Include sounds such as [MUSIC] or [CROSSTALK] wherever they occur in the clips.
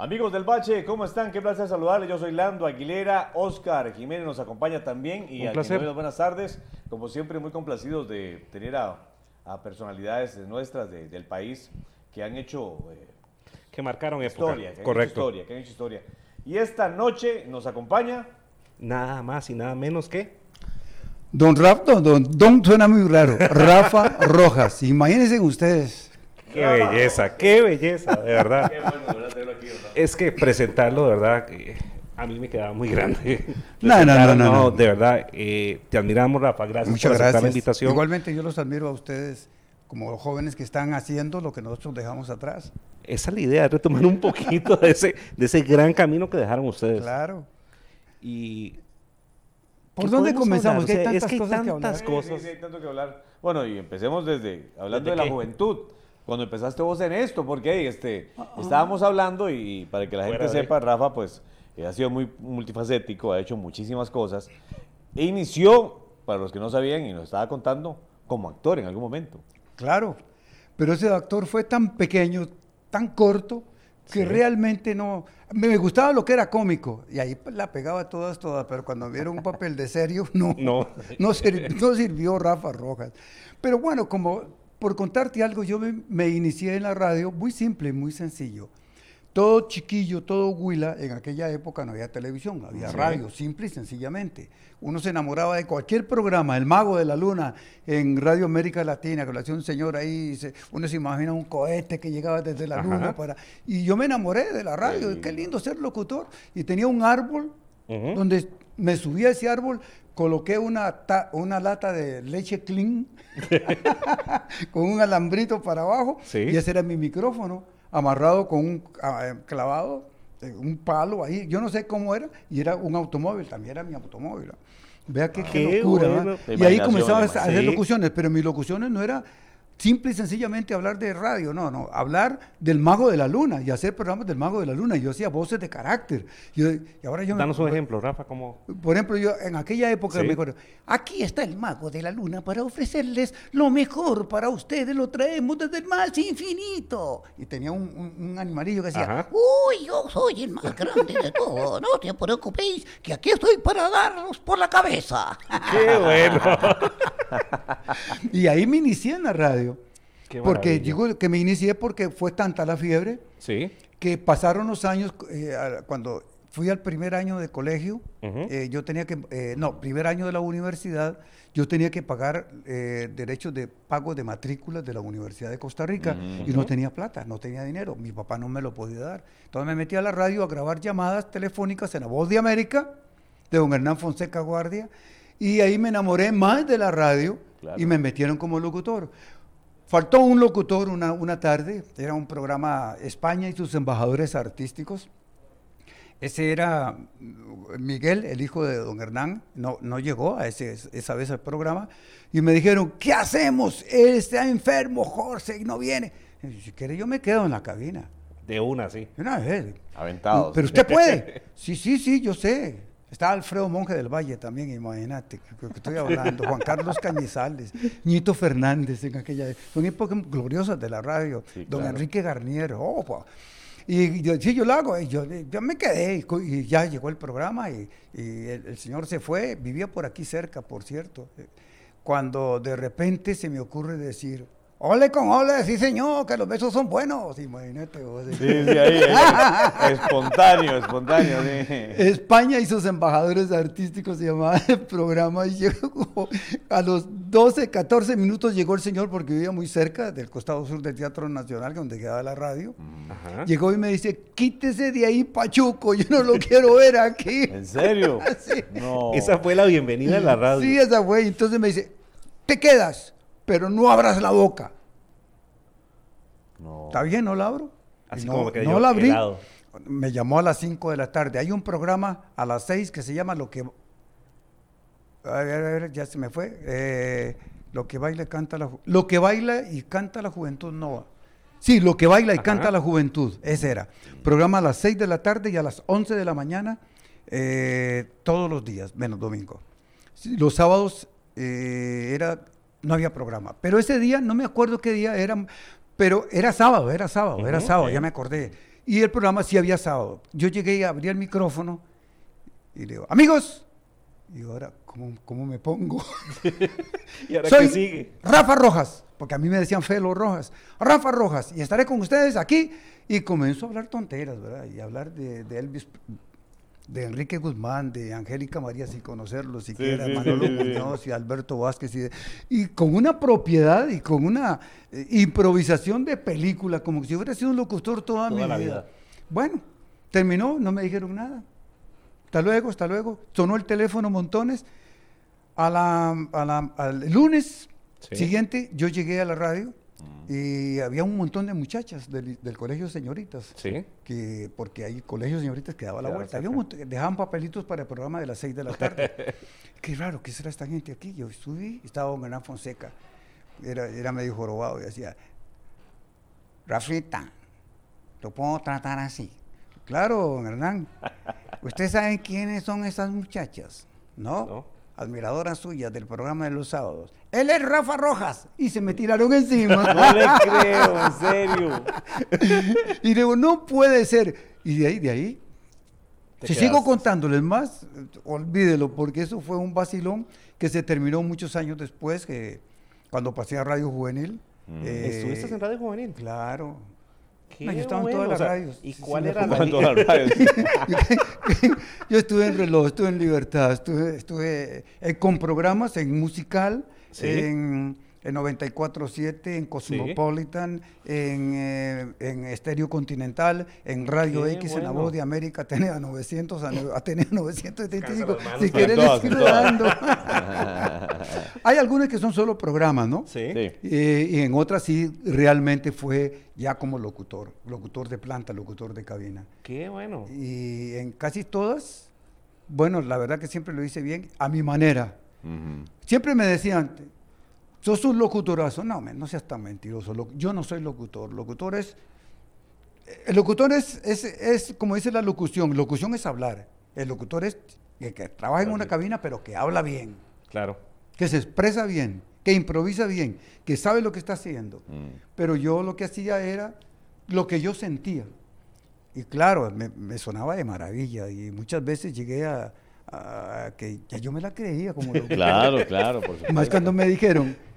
Amigos del Bache, ¿cómo están? Qué placer saludarles. Yo soy Lando Aguilera. Oscar Jiménez nos acompaña también. Y Un a buenas tardes. Como siempre, muy complacidos de tener a, a personalidades nuestras de- del país que han hecho eh, Que marcaron época. historia, que han hecho Correcto. historia, que han hecho historia. Y esta noche nos acompaña Nada más y nada menos que. Don Rafa, don, don suena muy raro. Rafa Rojas. Imagínense ustedes. Qué belleza, qué belleza, de verdad. Qué bueno, Es que presentarlo, de verdad, a mí me quedaba muy grande. No, [LAUGHS] no, no, no, no. De verdad, eh, te admiramos, Rafa. Gracias Muchas por aceptar gracias. la invitación. Igualmente yo los admiro a ustedes como jóvenes que están haciendo lo que nosotros dejamos atrás. Esa es la idea, retomar un poquito de ese, de ese gran camino que dejaron ustedes. Claro. Y. ¿Por ¿qué dónde comenzamos? hay sea, es tantas que hay cosas que tantas hablar. Cosas. sí, sí, hay tanto que hablar. Bueno, y empecemos desde, hablando ¿Desde de la juventud. Cuando empezaste vos en esto, porque este, estábamos hablando y, para que la gente de- sepa, Rafa, pues eh, ha sido muy multifacético, ha hecho muchísimas cosas. E inició, para los que no sabían y nos estaba contando, como actor en algún momento. Claro. Pero ese actor fue tan pequeño, tan corto, que Sí. realmente no... Me me gustaba lo que era cómico. Y ahí la pegaba todas, todas. Pero cuando vieron un papel de serio, [LAUGHS] no. No. No, sir- no sirvió Rafa Rojas. Pero bueno, como por contarte algo, yo me, me inicié en la radio muy simple, muy sencillo. Todo chiquillo, todo huila, en aquella época no había televisión, había Sí. radio, simple y sencillamente. Uno se enamoraba de cualquier programa, El Mago de la Luna, en Radio América Latina, que lo hacía un señor ahí, se- uno se imagina un cohete que llegaba desde la Ajá. luna para... Y yo me enamoré de la radio, Sí. qué lindo ser locutor. Y tenía un árbol donde me subí a ese árbol, coloqué una, ta- una lata de leche clean [LAUGHS] [LAUGHS] con un alambrito para abajo Sí. y ese era mi micrófono amarrado con un ah, clavado, eh, un palo ahí, yo no sé cómo era, y era un automóvil, también era mi automóvil. Vea qué, qué Qué locura. bueno. Y ahí comenzaba a hacer locuciones, pero mis locuciones no era simple y sencillamente hablar de radio, no, no, hablar del mago de la luna y hacer programas del mago de la luna. Yo hacía voces de carácter. Yo- y ahora yo me- Danos un ejemplo, Rafa, como. por ejemplo, yo en aquella época Sí. me acuerdo, aquí está el mago de la luna para ofrecerles lo mejor para ustedes, lo traemos desde el más infinito. Y tenía un, un- un animalillo que decía, Ajá. uy, yo soy el más grande de todos, no te preocupéis, que aquí estoy para darlos por la cabeza. ¡Qué bueno! [LAUGHS] y ahí me inicié en la radio. Porque digo que me inicié porque fue tanta la fiebre Sí. que pasaron los años, eh, cuando fui al primer año de colegio, eh, yo tenía que, eh, no, primer año de la universidad, yo tenía que pagar eh, derechos de pago de matrículas de la Universidad de Costa Rica y no tenía plata, no tenía dinero, mi papá no me lo podía dar. Entonces me metí a la radio a grabar llamadas telefónicas en la Voz de América, de don Hernán Fonseca Guardia, y ahí me enamoré más de la radio Claro. y me metieron como locutor. Faltó un locutor una, una tarde, era un programa España y sus embajadores artísticos. Ese era Miguel, el hijo de don Hernán, no, no llegó a ese, esa vez al programa, y me dijeron, ¿qué hacemos? Él está enfermo, Jorge, y no viene. Y, si quiere, yo me quedo en la cabina. De una, sí. Una vez. Aventados. Pero usted puede. [LAUGHS] Sí, sí, sí, yo sé. Está Alfredo Monje del Valle también, imagínate, que, que estoy hablando. Juan Carlos Cañizales, Ñito Fernández en aquella. Son épocas gloriosas de la radio. Sí, Don claro. Enrique Garnier, oh, pa. Y yo, sí, yo lo hago. Y yo, yo me quedé y, ya llegó el programa y, y el, el señor se fue. Vivía por aquí cerca, por cierto. Cuando de repente se me ocurre decir, ole con ole, sí señor, que los besos son buenos. Imagínate vos. Sí, sí, ahí, ahí. [LAUGHS] espontáneo, espontáneo. sí. España y sus embajadores artísticos se llamaba el programa y llegó a los 12, 14 minutos llegó el señor porque vivía muy cerca del costado sur del Teatro Nacional donde quedaba la radio. Ajá. Llegó y me dice, quítese de ahí Pachuco, yo no lo quiero ver aquí. [LAUGHS] ¿En serio? [LAUGHS] Sí. No. Esa fue la bienvenida a la radio. Sí, esa fue. Entonces me dice, te quedas, pero no abras la boca. No. ¿Está bien? ¿No la abro? Así no, como me quedé no yo la abrí. helado. Me llamó a las 5 de la tarde. Hay un programa a las 6 que se llama Lo que... A ver, a ver, ya se me fue. Eh, lo que baila y canta la... ju- Lo que baila y canta la juventud, no. Sí, Lo que baila y Ajá. canta la juventud. Ese era. Programa a las 6 de la tarde y a las 11 de la mañana eh, todos los días, menos domingo. Sí, Los sábados eh, era, no había programa. Pero ese día, no me acuerdo qué día era, pero era sábado, era sábado, era sábado, ya me acordé. Y el programa sí había sábado. Yo llegué y abrí el micrófono y le digo, amigos, y ahora, ¿cómo, cómo me pongo? [LAUGHS] ¿Y ahora Soy qué sigue? Rafa Rojas, porque a mí me decían Felo Rojas. Rafa Rojas, y estaré con ustedes aquí. Y comenzó a hablar tonteras, ¿verdad? Y hablar de, de Elvis, de Enrique Guzmán, de Angélica María, sin conocerlo siquiera, sí, Manolo sí, sí. Muñoz y Alberto Vázquez. Y, de- y con una propiedad y con una eh, improvisación de película, como si hubiera sido un locutor toda, Toda mi vida. vida. Bueno, terminó, no me dijeron nada. Hasta luego, hasta luego. Sonó el teléfono montones. A la, a la- al lunes siguiente yo llegué a la radio y había un montón de muchachas del, del colegio de señoritas. Sí. Que, porque hay colegios de señoritas que daba la vuelta. Había un dejaban papelitos para el programa de las 6 de la tarde. [LAUGHS] Qué raro, ¿qué será esta gente aquí? Yo subí, estaba don Hernán Fonseca. Era, era medio jorobado y decía, Rafita, lo puedo tratar así. Claro, don Hernán. [LAUGHS] ¿Ustedes saben quiénes son esas muchachas? ¿No? No. Admiradoras suyas del programa de los sábados. Él es Rafa Rojas. Y se me tiraron encima. [LAUGHS] No le creo, en serio. [LAUGHS] y digo, no puede ser. Y de ahí, de ahí. Te Si sigo contándoles más, olvídelo, porque eso fue un vacilón que se terminó muchos años después, que cuando pasé a Radio Juvenil. Mm. eh, ¿Estuviste en Radio Juvenil? Claro. No, yo estaba en todas o las sea, radios. ¿Y cuál sí, era la [LAUGHS] Yo estuve en reloj, estuve en libertad, estuve, estuve eh, con programas en musical, Sí. en, en 94.7, en Cosmopolitan, en, eh, en Estéreo Continental, en Radio Qué X, en La. Voz de América, Atenea 900, a nue- Atenea 975. Cansa las manos. Si En quieres les todas, en sigo todas. dando. [LAUGHS] [LAUGHS] Hay algunos que son solo programas, ¿no? Sí. Sí. Eh, y en otras sí realmente fue ya como locutor, locutor de planta, locutor de cabina. Qué bueno. Y en casi todas, bueno, la verdad que siempre lo hice bien, a mi manera. Siempre me decían, sos un locutorazo. No, men, no seas tan mentiroso. Yo no soy locutor. Locutor es... El locutor es, es, es, como dice la locución, locución es hablar. El locutor es que, que trabaja en una cabina, pero que habla bien, Claro. que se expresa bien, que improvisa bien, que sabe lo que está haciendo. Mm. Pero yo lo que hacía era lo que yo sentía. Y claro, me, me sonaba de maravilla y muchas veces llegué a, a que ya yo me la creía como [LAUGHS] lo Claro, claro, por supuesto. Más cuando me dijeron, "Tu-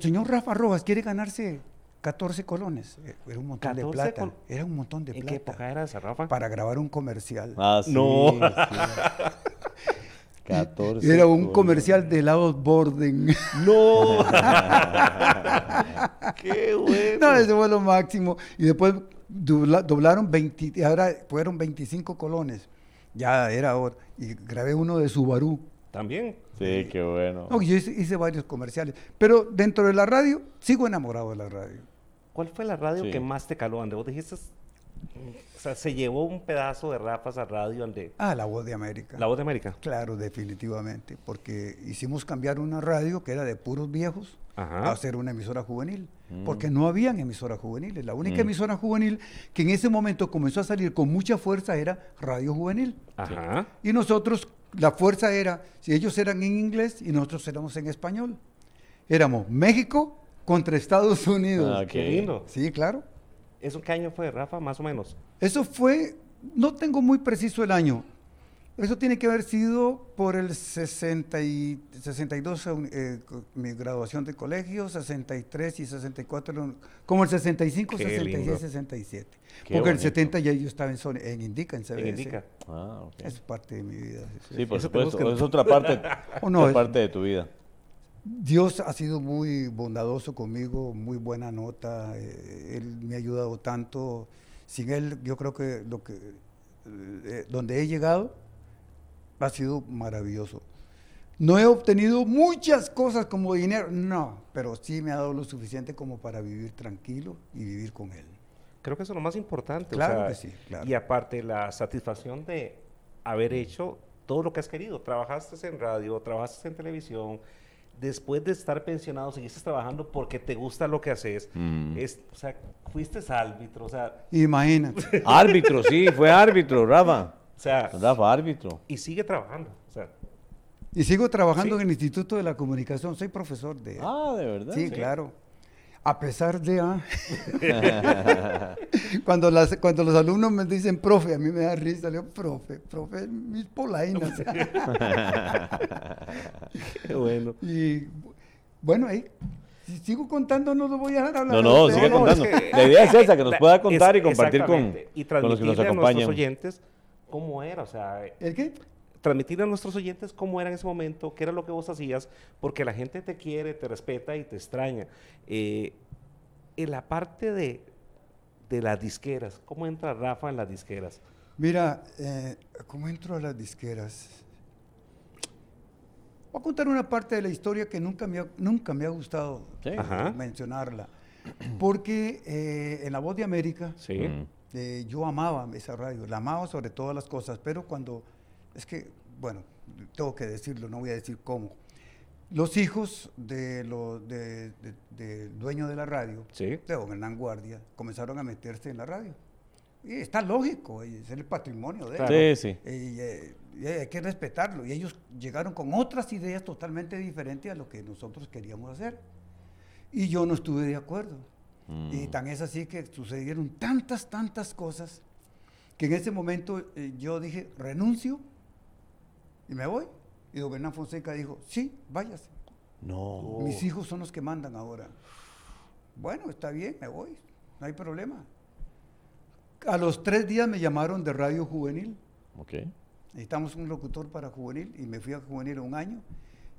señor Rafa Rojas quiere ganarse 14 colones. Eh, Era un montón de 14 plata. col- Era un montón de ¿En plata. qué época era esa, Rafa? Para grabar un comercial. Ah, sí, No. sí. 14. [LAUGHS] Era un colones. comercial de helados Borden. [LAUGHS] ¡No! [LAUGHS] ¡Qué bueno! No, eso fue lo máximo. Y después dobla- doblaron 20, y ahora fueron 25 colones. Ya era hora. Y grabé uno de Subaru. También. Sí, qué bueno. No, yo hice, hice varios comerciales. Pero dentro de la radio, sigo enamorado de la radio. ¿Cuál fue la radio Sí. que más te caló? Donde vos dijiste, o sea, se llevó un pedazo de Rafas a radio donde... Ah, La Voz de América. La Voz de América. Claro, definitivamente. Porque hicimos cambiar una radio que era de puros viejos Ajá. a hacer una emisora juvenil. Porque no habían emisoras juveniles. La única Mm. emisora juvenil que en ese momento comenzó a salir con mucha fuerza era Radio Juvenil. Ajá. Y nosotros, la fuerza era, si ellos eran en inglés y nosotros éramos en español. Éramos México contra Estados [LAUGHS] Unidos. Ah, Qué lindo. Sí, claro. ¿Eso qué año fue, Rafa? Más o menos. Eso fue, no tengo muy preciso el año. Eso tiene que haber sido por el 60 y 62, eh, co- mi graduación de colegio, 63 y 64, como el 65, Qué 66, lindo. 67. Qué Porque el bonito. 70 ya yo estaba en, Sony- en Indica, en CBS. En Indica. Ah, ok. Es parte de mi vida. Sí, por Eso supuesto. que- Es otra parte, [LAUGHS] Oh, no, otra es- parte de tu vida. Dios ha sido muy bondadoso conmigo, muy buena nota. eh, él me ha ayudado tanto. Sin él, yo creo que lo que eh, donde he llegado ha sido maravilloso. No he obtenido muchas cosas como dinero, no, pero sí me ha dado lo suficiente como para vivir tranquilo y vivir con él. Creo que eso es lo más importante. o Claro sea, que sí, claro. Y aparte, la satisfacción de haber hecho todo lo que has querido. Trabajaste en radio, trabajaste en televisión. Después de estar pensionado, seguiste trabajando porque te gusta lo que haces. Mm. Es, o sea, fuiste árbitro, o sea, Imagínate. Árbitro, sí, fue árbitro, Rafa. O sea, árbitro. y sigue trabajando. O sea, Y sigo trabajando Sí. en el Instituto de la Comunicación, soy profesor de... Ah, de verdad. Sí, claro. A pesar de... ah, [LAUGHS] [LAUGHS] cuando, las, cuando los alumnos me dicen, profe, a mí me da risa, le digo, profe, profe, mis polainas. [LAUGHS] Qué bueno. y bueno, ahí, si sigo contando no lo voy a dejar hablar. No, no, sigue no, contando. es que- La idea es esa, que nos pueda contar y compartir con, y con los que nos transmitirle a acompañan. nuestros oyentes cómo era, o sea, ¿El qué? transmitirle a nuestros oyentes cómo era en ese momento, qué era lo que vos hacías, porque la gente te quiere, te respeta y te extraña. Eh, en la parte de, de las disqueras, ¿cómo entra Rafa en las disqueras? Mira, eh, ¿cómo entro a las disqueras? Voy a contar una parte de la historia que nunca me ha, nunca me ha gustado Sí. Mencionarla. Porque eh, en La Voz de América Sí. Eh, yo amaba esa radio, la amaba sobre todas las cosas, pero cuando, es que, bueno, tengo que decirlo, no voy a decir cómo. Los hijos de lo- de- de- del dueño de la radio, Sí. de don Hernán Guardia, comenzaron a meterse en la radio. Y está lógico, es el patrimonio de. Claro. Sí, sí. Y, eh, y hay que respetarlo. Y ellos llegaron con otras ideas totalmente diferentes a lo que nosotros queríamos hacer. Y yo no estuve de acuerdo. Y Mm. tan es así que sucedieron tantas, tantas cosas que en ese momento eh, yo dije, renuncio y me voy. Y don Hernán Fonseca dijo, sí, váyase. No. Mis hijos son los que mandan ahora. Bueno, está bien, me voy, no hay problema. A los tres días me llamaron de Radio Juvenil. Ok. Necesitamos un locutor para Juvenil y me fui a Juvenil un año.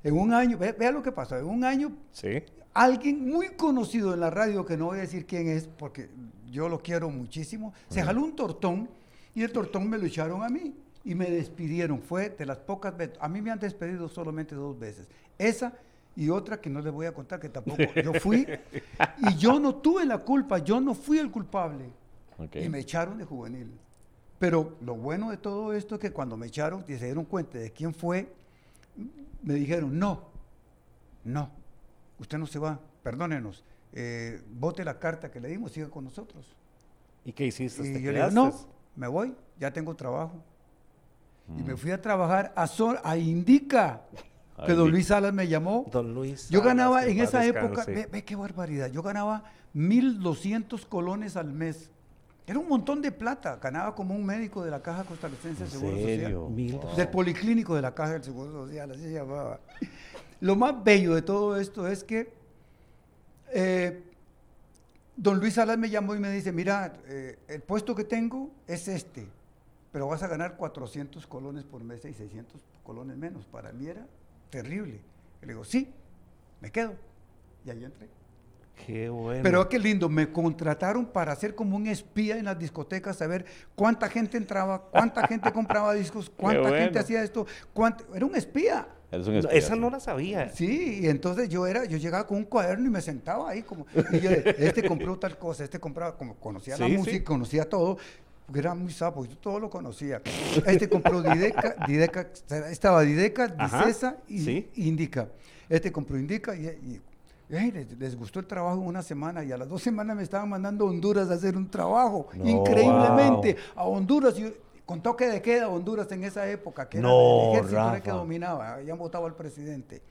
En un año, ve- vea lo que pasó, en un año Sí. alguien muy conocido en la radio, que no voy a decir quién es, porque yo lo quiero muchísimo, se jaló un tortón y el tortón me lo echaron a mí y me despidieron. Fue de las pocas veces, a mí me han despedido solamente dos veces. Esa y otra que no les voy a contar, que tampoco yo fui. Y yo no tuve la culpa, yo no fui el culpable. Y me echaron de juvenil. Pero lo bueno de todo esto es que cuando me echaron y se dieron cuenta de quién fue, me dijeron, no, no, usted no se va, perdónenos, eh, vote la carta que le dimos, siga con nosotros. ¿Y qué hiciste? ¿Te Y yo le digo, no, me voy, ya tengo trabajo. Y me fui a trabajar a, Sol, a Indica, [LAUGHS] que don. Luis Salas me llamó. Don Luis. Yo Salas, ganaba que en esa época, ve, ve qué barbaridad, yo ganaba 1.200 colones al mes. Era un montón de plata, ganaba como un médico de la Caja Costarricense de ¿En Seguro serio? Social. Wow. Del Policlínico de la Caja del Seguro Social, así se llamaba. Lo más bello de todo esto es que eh, don Luis Salas me llamó y me dice, mira, eh, el puesto que tengo es este, pero vas a ganar 400 colones por mes y 600 colones menos. Para mí era terrible. Y le digo, sí, me quedo. Y ahí entré. Qué bueno. Pero qué lindo, me contrataron para ser como un espía en las discotecas, saber cuánta gente entraba, cuánta gente compraba discos, [LAUGHS] cuánta gente hacía esto, cuánto- era un espía. Eres un No, espía, esa sí. no la sabía. Sí, y entonces yo era, yo llegaba con un cuaderno y me sentaba ahí como, y yo, este compró tal cosa, este compraba, como conocía la sí. música, conocía todo, porque era muy sapo, yo todo lo conocía. Este compró Dideca, Dideca, estaba Dideca, Dicesa y sí. Indica. Este compró Indica y, y- les, les gustó el trabajo en una semana y a las dos semanas me estaban mandando a Honduras a hacer un trabajo, No, increíblemente, a Honduras. y- con toque de queda Honduras en esa época, que era el ejército era que dominaba, habían votado al presidente.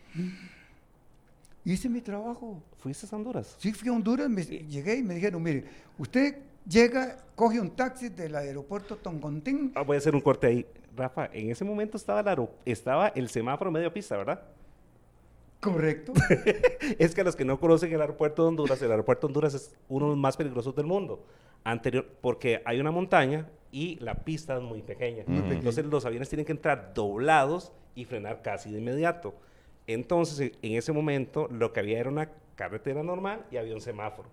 Hice mi trabajo. ¿Fuiste a Honduras? Sí, fui a Honduras, me- llegué y me dijeron, mire, usted llega, coge un taxi del aeropuerto Toncontín. Ah, voy a hacer un corte ahí. Rafa, en ese momento estaba el, aero- estaba el semáforo medio pista, ¿verdad? Correcto. [LAUGHS] Es que a los que no conocen el aeropuerto de Honduras, el aeropuerto de Honduras es uno de los más peligrosos del mundo. Anterior, porque hay una montaña y la pista es muy pequeña. Muy pequeña. Entonces los aviones tienen que entrar doblados y frenar casi de inmediato. Entonces, en- ese momento, lo que había era una carretera normal y había un semáforo.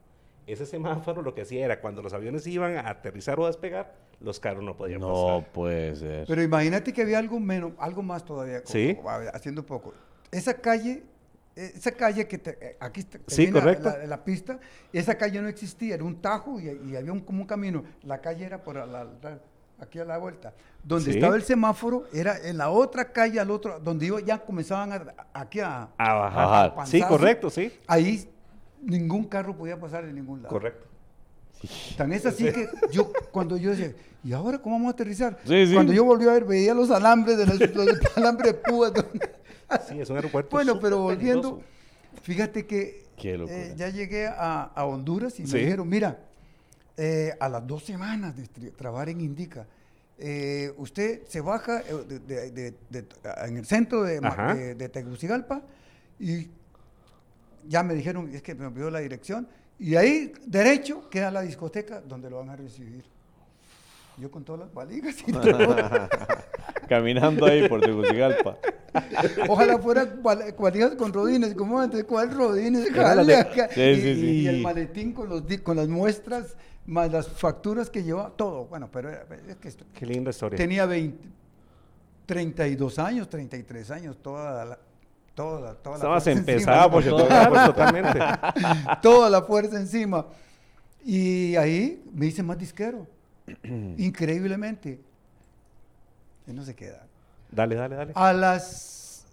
Ese semáforo lo que hacía era cuando los aviones iban a aterrizar o a despegar, los carros no podían No pasar. puede ser. Pero imagínate que había algo menos, algo más todavía. como- Sí. haciendo poco. Esa calle, esa calle que te- eh, aquí está- Sí, correcto. La, la pista, esa calle no existía, era un tajo y, y había un, como un camino. La calle era por la- la- aquí a la vuelta. Donde Sí. estaba el semáforo era en la otra calle al otro, donde iba, ya comenzaban a, aquí a, A bajar. Sí, correcto, sí. ahí ningún carro podía pasar en ningún lado. Correcto. Tan es así que yo, cuando yo decía, ¿y ahora cómo vamos a aterrizar? Sí, sí. Cuando yo volví a ver, veía los alambres de los, los alambres de púas. donde- Sí, es un aeropuerto Bueno, pero volviendo, peligroso. Fíjate que eh, ya llegué a, a Honduras y Sí. me dijeron, mira, eh, a las dos semanas de trabajar en Indica, eh, usted se baja de- de- de- de- en el centro de, Tegucigalpa y ya me dijeron, es que me olvidó la dirección, y ahí derecho queda la discoteca donde lo van a recibir. Yo con todas las valijas y [LAUGHS] todo. Caminando ahí por Tegucigalpa. [LAUGHS] Ojalá fuera val- valijas con rodines, como antes, ¿cuál rodines? [LAUGHS] Jale acá. Sí, y, sí, sí. y el maletín con, los, con las muestras, más las facturas que llevaba, todo. Bueno, pero era- es que esto- Qué linda historia. tenía 20, 32 años, 33 años, toda la, toda, toda la Estabas fuerza empezando pues, por yo pues, totalmente. encima, toda la fuerza encima. Y ahí me hice más disquero, [CLEARS THROAT] increíblemente. Y no se queda. Dale, dale, dale. A las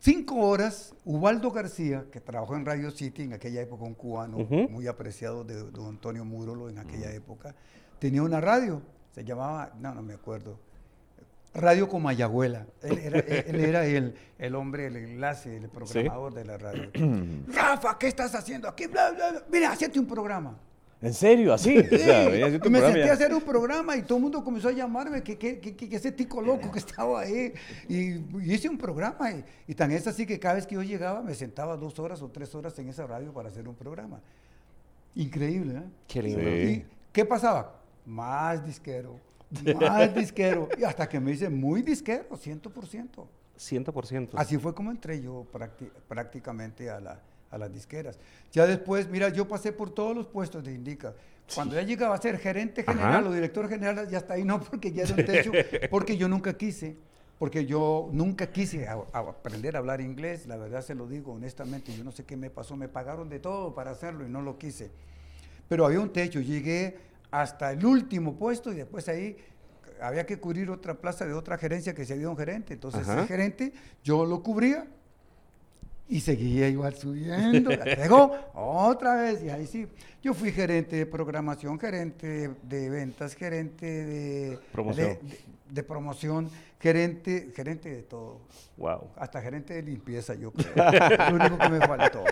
5 horas, Ubaldo García, que trabajó en Radio City, en aquella época un cubano muy apreciado de don Antonio Múrolo en aquella época, tenía una radio, se llamaba, no, no me acuerdo, Radio Comayagüela. Él era, [LAUGHS] él era el, el hombre, el enlace, el programador de la radio. [CLEARS THROAT] Rafa, ¿qué estás haciendo aquí? Bla, bla, bla. Mira, hacete un programa. ¿En serio? ¿Así? O sea, venía haciendo Y un me senté a hacer un programa y todo el mundo comenzó a llamarme que, que, que, que ese tico loco que estaba ahí. Y, y hice un programa. Y, y tan es así que cada vez que yo llegaba me sentaba dos horas o tres horas en esa radio para hacer un programa. Increíble, ¿eh? Qué lindo. Sí. ¿Y qué pasaba? Más disquero, más disquero. Y hasta que me hice muy disquero, 100%. 100%. Así fue como entré yo prácti- prácticamente a, la- a las disqueras. Ya después, mira, yo pasé por todos los puestos de Indica. Cuando ya llegaba a ser gerente general Ajá. o director general, ya está ahí, no, porque ya era un techo, [LAUGHS] porque yo nunca quise, porque yo nunca quise a- a aprender a hablar inglés, la verdad se lo digo honestamente, yo no sé qué me pasó, me pagaron de todo para hacerlo y no lo quise. Pero había un techo, llegué hasta el último puesto y después ahí había que cubrir otra plaza de otra gerencia que se había un gerente. Entonces, Ajá. ese gerente yo lo cubría y seguía igual subiendo. Luego, otra vez, y ahí sí. Yo fui gerente de programación, gerente de, de ventas, gerente de Promoción. de, de- de promoción, gerente, gerente de todo. Wow. Hasta gerente de limpieza, yo creo. [LAUGHS] Lo único que me faltó.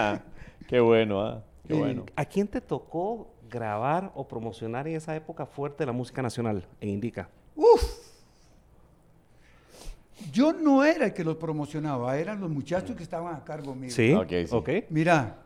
[LAUGHS] Qué bueno, ¿ah? Qué Y- bueno. ¿A quién te tocó grabar o promocionar en esa época fuerte la música nacional en Indica? Uf. Yo no era el que los promocionaba, eran los muchachos que estaban a cargo mío. Sí. Ok, sí. Ok. Mira,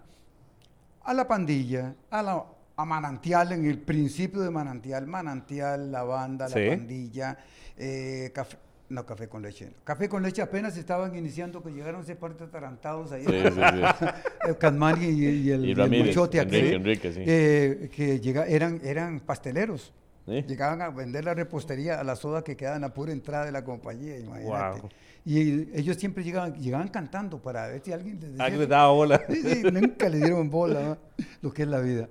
a la pandilla, a, la, a Manantial, en el principio de Manantial, Manantial, la banda, Sí. la pandilla, eh, café, no, café con leche. Café con leche apenas estaban iniciando, que llegaron ese par de atarantados ahí. Sí, sí, sí. [LAUGHS] el y, y el, Y y el Enrique, aquel, Enrique, eh, que llega, eran, eran pasteleros. ¿Sí? Llegaban a vender la repostería a la soda que quedaba en la pura entrada de la compañía, imagínate. Wow. Y ellos siempre llegaban, llegaban cantando para ver si alguien les decía Alguien daba bola. Sí, sí, nunca le dieron bola ¿no? lo que es la vida.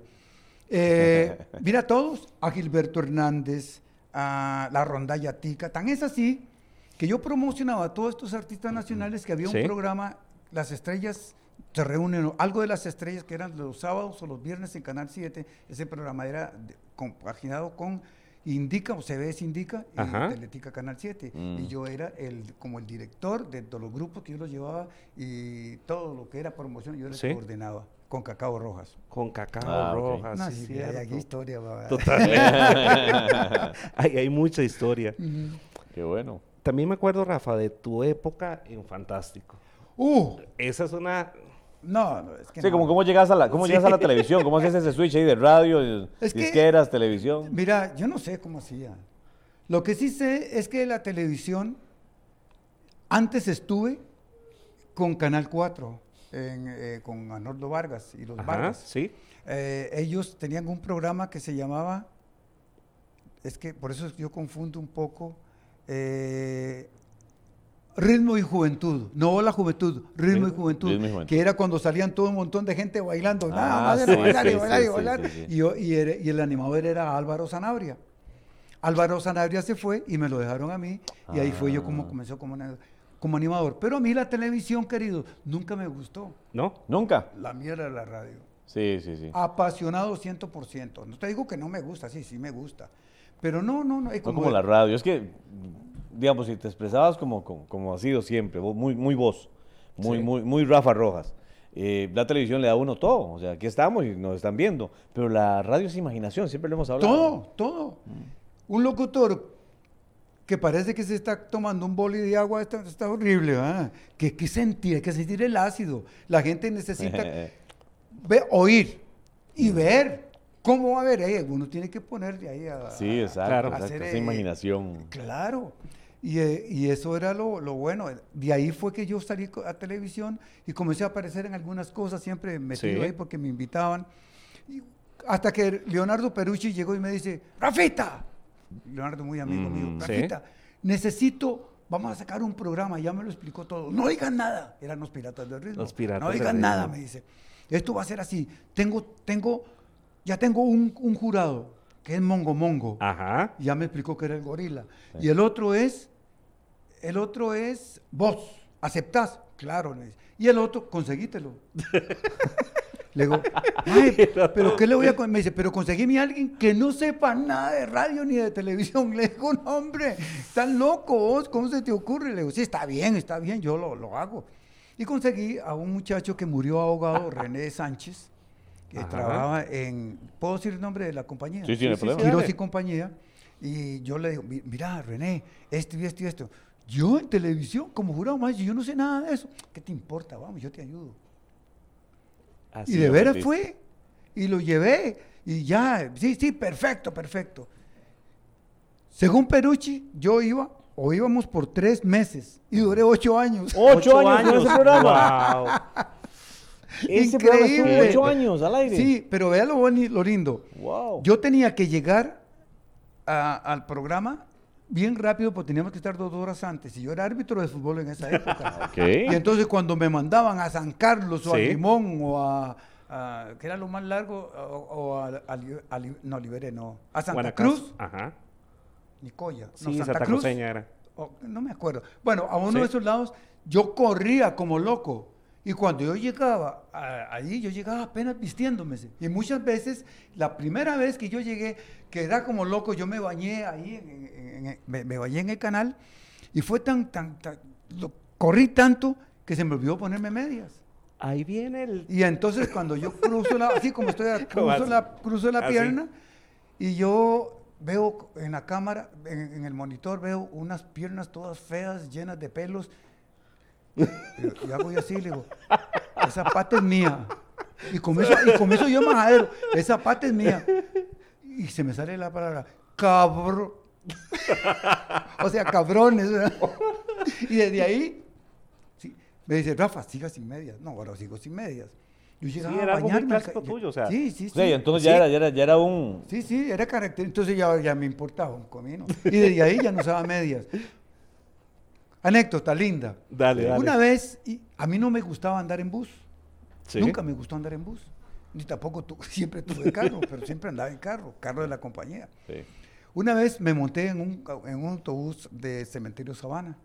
Eh, [LAUGHS] mira a todos, a Gilberto Hernández, a la Rondalla Tica, tan es así que yo promocionaba a todos estos artistas nacionales que había un programa, Las Estrellas se reúnen, algo de las estrellas que eran los sábados o los viernes en Canal 7, ese programa era de- compaginado con Indica o CBS Indica y Ajá. Teletica Canal 7. Mm. Y yo era el como el director de todos los grupos que yo los llevaba y todo lo que era promoción yo les Sí. coordinaba con Cacao Rojas. Con cacao Ah, rojas. No, sí, hay aquí historia. Totalmente. [LAUGHS] hay, hay mucha historia. Qué bueno. También me acuerdo, Rafa, de tu época en Fantástico. Uh, Esa es una... no, no, es que Sí, no. como cómo llegas a la, cómo Sí. llegas a la [LAUGHS] televisión, cómo haces ese switch ahí de radio, Es que- disqueras, televisión. Mira, yo no sé cómo hacía. Lo que sí sé es que la televisión, antes estuve con Canal 4, en, eh, con Arnoldo Vargas y los Ajá, Vargas. sí. Eh, ellos tenían un programa que se llamaba, es que por eso yo confundo un poco, eh, Ritmo y Juventud, no la juventud, Ritmo y Juventud, Ritmo y Juventud. que era cuando salían todo un montón de gente bailando, nada Ah, más era sí, bailar y bailar sí, y bailar. sí, sí. Y, yo- y era- y el animador era Álvaro Sanabria. Álvaro Sanabria se fue y me lo dejaron a mí, y ahí fue yo como Ah. comenzó como, como animador. Pero a mí la televisión, querido, nunca me gustó. ¿No? ¿Nunca? La mía era la radio. Sí, sí, sí. Apasionado 100%. No te digo que no me gusta, sí, sí me gusta. Pero no, no, no. Es No como la radio. Es que, digamos, si te expresabas como, como, como has sido siempre, muy, muy vos. muy, Sí. muy, muy Rafa Rojas. Eh, la televisión le da a uno todo, o sea, aquí estamos y nos están viendo, pero la radio es imaginación, siempre lo hemos hablado. Todo, todo. Un locutor que parece que se está tomando un boli de agua está, está horrible, ¿verdad? Que, que sentir, hay que sentir el ácido. La gente necesita [LAUGHS] ve- oír y ver. ¿Cómo va a ver? Eh, uno tiene que ponerle ahí a... Sí, exacto, Claro. exacto, hacer, esa eh, imaginación. Claro. Y, eh, y eso era lo, lo bueno. De ahí fue que yo salí a televisión y comencé a aparecer en algunas cosas, siempre metido Sí. ahí porque me invitaban. Y hasta que Leonardo Perucci llegó y me dice, Rafita, Leonardo muy amigo mío, Mm, sí. Rafita, necesito, vamos a sacar un programa, ya me lo explicó todo. No digan nada, eran los piratas del ritmo. Los Piratas no digan nada, me dice. Esto va a ser así. Tengo, tengo, ya tengo un, un jurado, que es Mongo Mongo. Ajá. Ya me explicó que era el gorila. Y el otro es, el otro es vos, aceptás, claro. le dice. Y el otro, conseguítelo. [LAUGHS] le digo, "Ay, [LAUGHS] pero ¿qué le voy a con-?" Me dice, pero conseguíme a alguien que no sepa nada de radio ni de televisión. [LAUGHS] Le digo, no, hombre, estás loco vos, ¿cómo se te ocurre? Le digo, sí, está bien, está bien, yo lo, lo hago. Y conseguí a un muchacho que murió ahogado, René Sánchez, que Ajá. trabajaba en, ¿puedo decir el nombre de la compañía? Sí, sí, no. Quiroz dale. y compañía. Y yo le digo, "Mi- mira, René, esto y esto y esto. Yo en televisión, como jurado maestro, yo no sé nada de eso. ¿Qué te importa? Vamos, yo te ayudo. Así y de veras metiste. fue. Y lo llevé. Y ya, sí, sí, perfecto, perfecto. Según Perucci, yo iba, o íbamos por tres meses. Y duré ocho años. Ocho, años, en ese programa. Wow. Ese programa Increíble. ocho años al aire. Sí, pero vea lo, lo lindo. Wow. Yo tenía que llegar a- al programa bien rápido porque teníamos que estar dos horas antes. Y yo era árbitro de fútbol en esa época. [LAUGHS] Y entonces cuando me mandaban a San Carlos o a. Limón o a, a- que era lo más largo, o, o a, no, Liberé, no, a Santa. Cruz, Ajá. Nicoya, no, Sí, Santa, Santa Cruz, era. o- no me acuerdo. Bueno, a uno Sí. de esos lados yo corría como loco. Y cuando yo llegaba a- allí, yo llegaba apenas vistiéndome. Y muchas veces, la primera vez que yo llegué, que era como loco, yo me bañé ahí, en- en- en- me, me bañé en el canal, y fue tan, tan, tan- lo- corrí tanto que se me olvidó ponerme medias. Ahí viene el. Y entonces cuando yo cruzo la, así como estoy, [LAUGHS] ¿Cómo cruzo la, cruzo la Así. pierna y yo veo en la cámara, en, en el monitor, veo unas piernas todas feas, llenas de pelos. Y, y hago yo así, le digo, esa pata es mía. Y con eso, y con eso yo majadero, esa pata es mía. Y se me sale la palabra, cabrón. [LAUGHS] o sea, cabrones. y desde ahí Sí, Me dice, Rafa, siga sin medias. No, ahora sigo sin medias. Yo llegaba era a algo muy bañarme. tuyo, o sea. Sí, sí, O sea, sí. entonces Sí, ya, era, ya, era, ya era un... Sí, sí, era carácter. Entonces ya, ya me importaba un comino. Y desde ahí ya no usaba medias. Anécdota linda. Dale, dale. Una vez, y a mí no me gustaba andar en bus. Sí. Nunca me gustó andar en bus. Ni tampoco tu- [LAUGHS] siempre tuve carro, pero siempre andaba en carro, carro de la compañía. Sí. Una vez me monté en un, en un autobús de Cementerio Sabana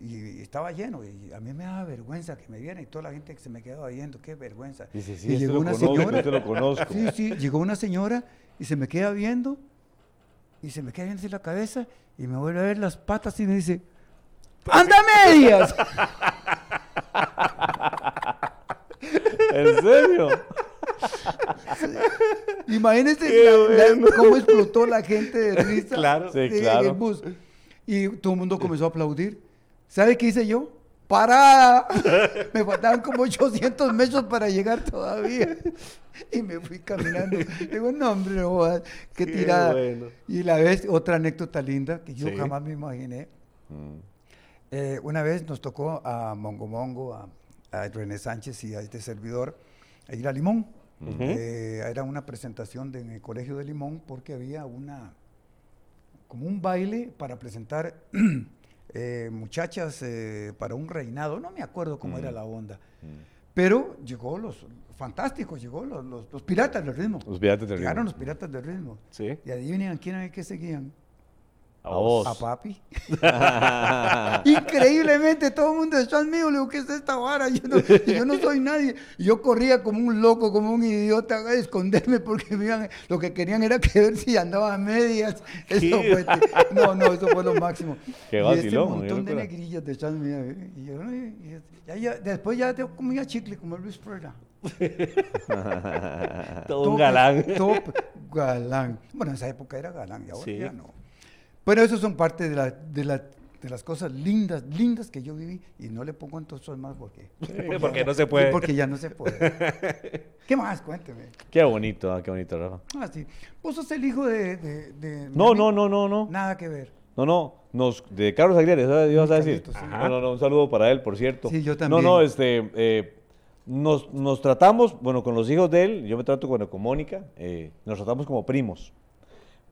y, estaba lleno y a mí me daba vergüenza que me viera y toda la gente que se me quedaba viendo, qué vergüenza. Dice, sí, y este llegó una conozco, señora, este lo conozco. [LAUGHS] sí, sí, llegó una señora y se me queda viendo y se me queda viendo así la cabeza y me vuelve a ver las patas y me dice, ¡anda medias! [LAUGHS] ¿En serio? Imagínense la- la- cómo explotó la gente de risa [LAUGHS] Claro. Sí, en claro. el bus. Y todo el mundo comenzó a aplaudir. ¿Sabe qué hice yo? ¡Parada! [LAUGHS] Me faltaban como 800 metros para llegar todavía. Y me fui caminando. Digo, no, hombre, no jodas, qué, Qué tirada. bueno. Y la vez, otra anécdota linda que yo Sí. jamás me imaginé. Mm. Eh, una vez nos tocó a Mongo Mongo, a, a René Sánchez y a este servidor a ir a Limón. Eh, era una presentación de- en el Colegio de Limón porque había una como un baile para presentar [CLEARS THROAT] eh, muchachas eh, para un reinado. No me acuerdo cómo era Mm. la onda. Mm. Pero llegó los fantásticos, llegó los, los- los piratas del ritmo. Los piratas del Llegaron ritmo. los piratas del ritmo. Sí. Y adivinen quién era el que seguían. A vos. A papi. [LAUGHS] Increíblemente, todo el mundo detrás mío. Le digo, ¿qué es esta vara? Yo no, yo no soy nadie. Yo corría como un loco, como un idiota a esconderme porque me iban- lo que querían era que ver si andaba a medias. Eso fue, no, no, eso fue lo máximo. Qué y vacilón, qué montón de negrillas ya- ya- después ya te comía chicle como Luis Preda. [LAUGHS] Todo un galán. Top galán. Bueno, en esa época era galán y ahora Sí. ya no. Pero eso son parte de, la- de, la- de las cosas lindas, lindas que yo viví y no le pongo entonces más porque, [LAUGHS] Porque no se puede. Porque ya no se puede. [LAUGHS] ¿Qué más? Cuénteme. Qué bonito, ah, qué bonito, Rafa. Ah, sí. Vos sos el hijo de... de- de No, no, no, no, no. Nada que ver. No, no, nos, de Carlos Aguirre, ¿sabes? ibas a decir? Carlitos, sí. No, no, no, un saludo para él, por cierto. Sí, yo No, también. no, este, eh, nos, nos tratamos, bueno, con los hijos de él, yo me trato bueno, con Mónica, eh, nos tratamos como primos,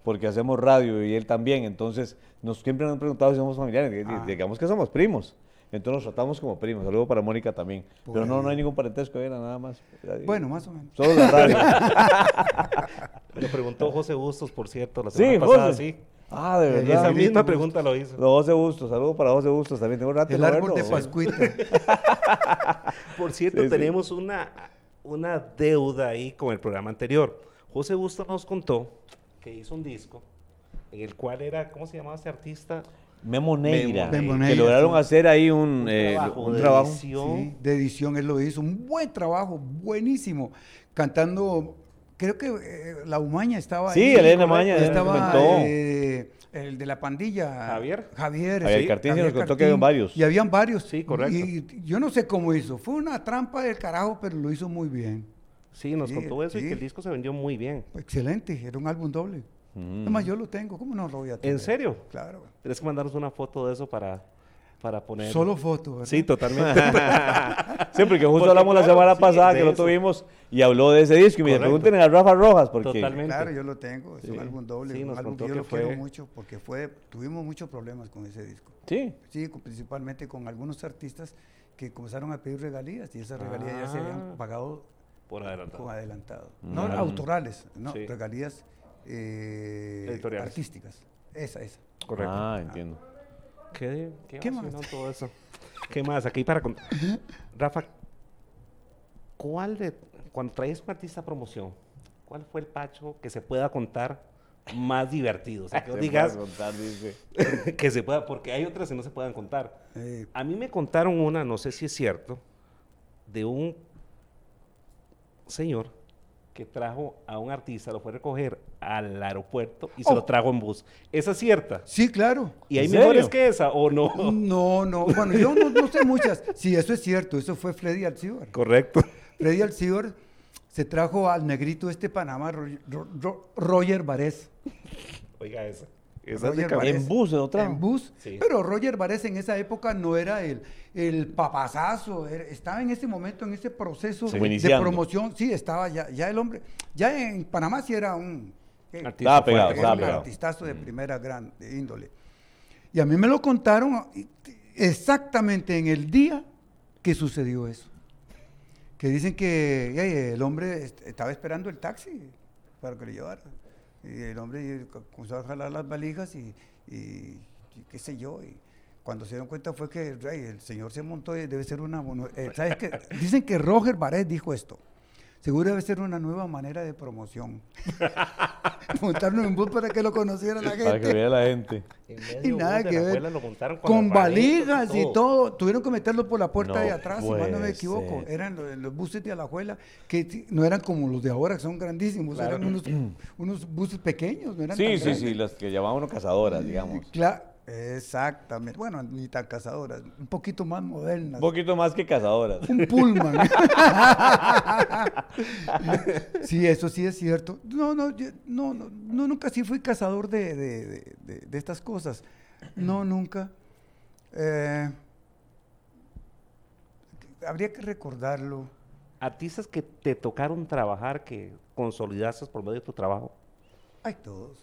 porque hacemos radio y él también, entonces nos siempre nos han preguntado si somos familiares, y Ah. digamos que somos primos. Entonces nos tratamos como primos. Saludo para Mónica también. Pero no, no hay ningún parentesco, era nada más. Bueno, más o menos. Solo la radio. [LAUGHS] Lo preguntó José Bustos, por cierto, la sí, semana pasada, José. sí. Ah, de Eh, verdad. Esa Gabrielito misma Bustos. pregunta lo hizo. No, José Bustos, saludo para José Bustos también. Tengo un rato El árbol de verlo. Pascuita. [LAUGHS] Por cierto, Sí, sí. tenemos una, una deuda ahí con el programa anterior. José Bustos nos contó que hizo un disco en el cual era, ¿cómo se llamaba este artista? Memo Neira. Memo que Neira, lograron sí. hacer ahí un, Un eh, trabajo un de trabajo. edición. Sí, de edición él lo hizo. Un buen trabajo, buenísimo. Cantando, creo que eh, la Umaña estaba Sí, ahí. Elena Maña, él Estaba comentó. eh, el de la pandilla. Javier. Javier. Javier sí, Cartín, Javier nos contó que habían varios. Y habían varios. Sí, correcto. Y yo no sé cómo hizo. Fue una trampa del carajo, pero lo hizo muy bien. Sí, nos Sí, contó eso y sí. que el disco se vendió muy bien. Excelente, era un álbum doble. Mm. Además, yo lo tengo. ¿Cómo no lo voy a tener? ¿En serio? Claro. Tienes que mandarnos una foto de eso para, para poner. Solo foto, ¿verdad? Sí, totalmente. [LAUGHS] Sí, porque justo Porque, hablamos la claro, semana sí, pasada que lo tuvimos y habló de ese disco. Y me pregunten a Rafa Rojas porque Totalmente. Claro, yo lo tengo. Es Sí. un álbum doble. Sí, un nos álbum contó que yo lo quiero fue- mucho porque fue, tuvimos muchos problemas con ese disco. Sí. Sí, con- principalmente con algunos artistas que comenzaron a pedir regalías y esas regalías ya se habían Ah. pagado Por adelantado. con adelantado. No Mm. autorales, no, Sí. regalías eh, Editoriales. artísticas. Esa, esa. Correcto. Ah, entiendo. ¿Qué, qué, ¿Qué más? todo eso? ¿Qué más? Aquí para... con- Rafa, ¿cuál de... Cuando traes un artista a promoción, ¿cuál fue el pacho que se pueda contar más divertido? O sea, [LAUGHS] que Se digas puede contar, dice. [LAUGHS] que se pueda... Porque hay otras que no se puedan contar. Eh, A mí me contaron una, no sé si es cierto, de un señor que trajo a un artista, lo fue a recoger al aeropuerto y se Oh. lo trajo en bus. ¿Esa es cierta? sí, claro. ¿Y hay ¿En mejores que esa o no? [LAUGHS] No, no, bueno, yo no, no sé muchas. Sí, eso es cierto, eso fue Freddy Alcibar. Correcto. Freddy Alcibar se trajo al negrito este Panamá, Ro- Ro- Ro- Roger Varés. Oiga esa. De. En bus se lo trajo. En bus. Sí. Pero Roger Varés en esa época no era el, el papazazo, era- estaba en ese momento, en ese proceso de promoción. Sí, estaba ya, ya el hombre. Ya en Panamá sí era un. ¿qué? Artista Estaba pegado, fuerte. Era estaba un pegado. artistazo de primera gran de índole. Y a mí me lo contaron exactamente en el día que sucedió eso. Que dicen que el hombre est- estaba esperando el taxi para que lo llevara. Y el hombre comenzó a jalar las valijas y, qué sé yo. Y cuando se dieron cuenta fue que el señor se montó y debe ser una... eh, ¿sabes qué? Dicen que Roger Barret dijo esto. Seguro debe ser una nueva manera de promoción. [LAUGHS] Montarnos en bus para que lo conociera la gente. Para que vea la gente. En Y nada que ver. lo con, Con y todo. Tuvieron que meterlo por la puerta No de atrás, si mal no me equivoco. ser. Eran los, los buses de Alajuela, que no eran como los de ahora, que son grandísimos. Claro. Eran unos, unos buses pequeños, no eran tan Sí, sí, grandes. sí, las que llamaban cazadoras, digamos. Cla- exactamente. Bueno, ni tan cazadoras, un poquito más modernas. Un poquito más que cazadoras. Un pullman. [LAUGHS] sí, eso sí es cierto. No, no, yo- no, no, no, nunca sí fui cazador de, de- de- de- de estas cosas. No, nunca. Eh, habría que recordarlo. Artistas que te tocaron trabajar, que consolidaste por medio de tu trabajo. Hay todos.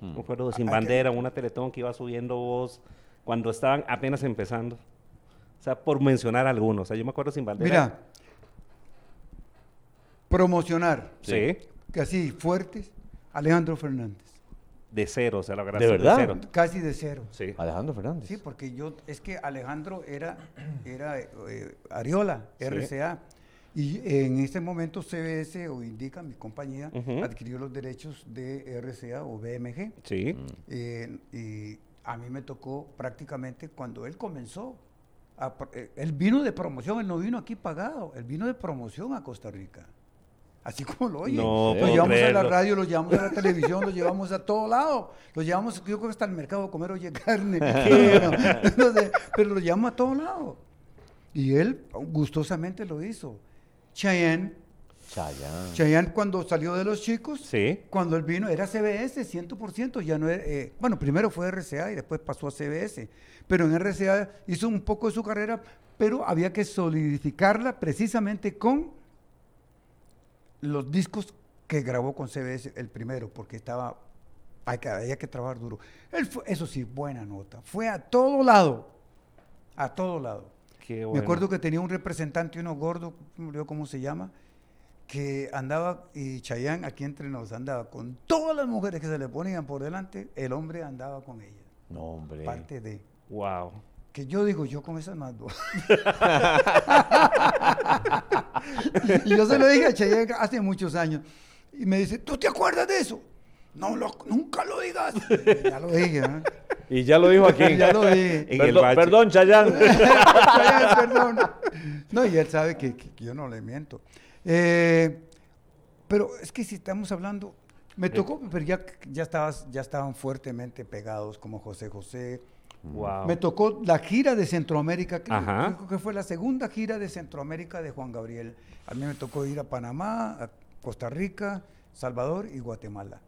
Mm. Me acuerdo de Sin Ah, que- Bandera, una teletón que iba subiendo voz cuando estaban apenas empezando. O sea, por mencionar algunos. O sea, yo me acuerdo Sin Bandera. Mira, promocionar, Sí. que así fuertes, Alejandro Fernández. de cero, o sea, lograste ¿De verdad? cero. Casi de cero. Sí. Alejandro Fernández. Sí, porque yo, es que Alejandro era, era eh, Ariola, Sí. RCA. Y en ese momento CBS o Indica, mi compañía, adquirió los derechos de RCA o BMG. Sí. Eh, y a mí me tocó prácticamente cuando él comenzó. a eh, él vino de promoción, él no vino aquí pagado, él vino de promoción a Costa Rica. Así como lo oye. No lo llevamos a la radio, lo llevamos a la televisión, lo llevamos a todo lado. Lo llevamos, yo creo que hasta el mercado a comer oye carne. [LAUGHS] [LAUGHS] Sé, pero lo llevamos a todo lado. Y él gustosamente lo hizo. Cheyenne, Chayanne. Cheyenne cuando salió de los chicos, Sí. cuando él vino era CBS 100%, ya no era, eh, bueno, primero fue RCA y después pasó a CBS, pero en RCA hizo un poco de su carrera, pero había que solidificarla precisamente con los discos que grabó con CBS el primero, porque estaba, hay que- había que trabajar duro. Él fue- eso sí, buena nota, fue a todo lado, a todo lado. Qué Me acuerdo que tenía un representante, uno gordo, no cómo se llama, que andaba, y Chayán aquí entre nos andaba con todas las mujeres que se le ponían por delante, el hombre andaba con ellas. No, hombre. Parte de. Wow. Que yo digo, yo con esas más dos. y [LAUGHS] [LAUGHS] yo se lo dije a Chayán hace muchos años. Y me dice, ¿tú te acuerdas de eso? No, lo- nunca lo digas. [LAUGHS] ya lo dije. Y ya lo dijo aquí. [LAUGHS] ya lo dije. En el Perdón, Chayanne. [LAUGHS] Chayanne, perdón. No, y él sabe que, yo no le miento. Eh, pero es que si estamos hablando, me tocó, pero ya, ya, estabas, ya estaban fuertemente pegados como José José. Wow. Me tocó la gira de Centroamérica, creo que fue la segunda gira de Centroamérica de Juan Gabriel. A mí me tocó ir a Panamá, a Costa Rica, Salvador y Guatemala.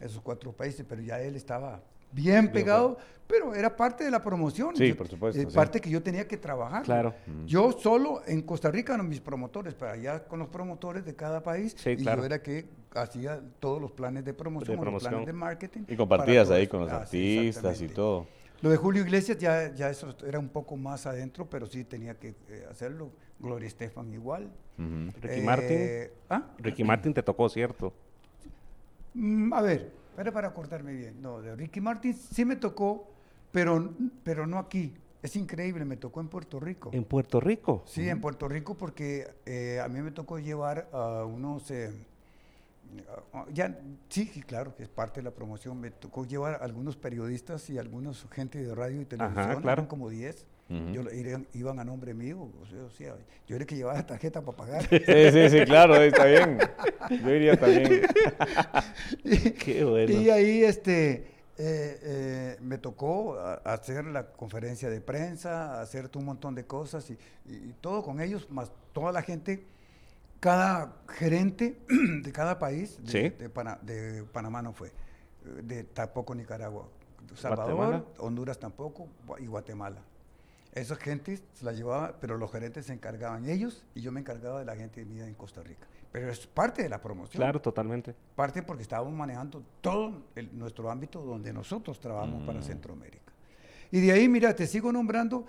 Esos cuatro países, pero ya él estaba bien pegado, pero era parte de la promoción. Sí, Yo- por supuesto, eh, sí. Parte que yo tenía que trabajar. Claro. Yo solo en Costa Rica, no mis promotores, pero allá con los promotores de cada país. Sí, y claro. yo era que hacía todos los planes de promoción, De los planes de marketing. Y compartías para ahí con los Ah, artistas y todo. Lo de Julio Iglesias ya, ya eso era un poco más adentro, pero sí tenía que eh, hacerlo. Gloria Estefan igual. Ricky Eh, Martin. ¿ah? Ricky Martin te tocó, ¿cierto? Mm, a ver, para acordarme bien. No, de Ricky Martin sí me tocó, pero, pero no aquí. Es increíble, me tocó en Puerto Rico. En Puerto Rico. Sí, en Puerto Rico porque eh, a mí me tocó llevar a unos... eh, ya, sí, claro, que es parte de la promoción. Me tocó llevar a algunos periodistas y algunos gente de radio y televisión, claro. eran como 10. Ujú. Yo, iban, iban a nombre mío, o sea, o sea, yo era el que llevaba la tarjeta para pagar. Sí, sí, sí, claro, está bien. Yo iría también. [LAUGHS] Qué bueno. Y ahí este, eh, eh, me tocó a- hacer la conferencia de prensa, hacer un montón de cosas y, y todo con ellos, más toda la gente, cada gerente [CLEARS THROAT] de cada país, de, Sí. de Pana- de Panamá no fue, de tampoco Nicaragua, Salvador, Guatemala. Honduras tampoco y Guatemala. Esas gentes se la llevaba, pero los gerentes se encargaban ellos y yo me encargaba de la gente mía en Costa Rica. Pero es parte de la promoción. Claro, totalmente. Parte porque estábamos manejando todo el- nuestro ámbito donde nosotros trabajamos para Centroamérica. Y de ahí, mira, te sigo nombrando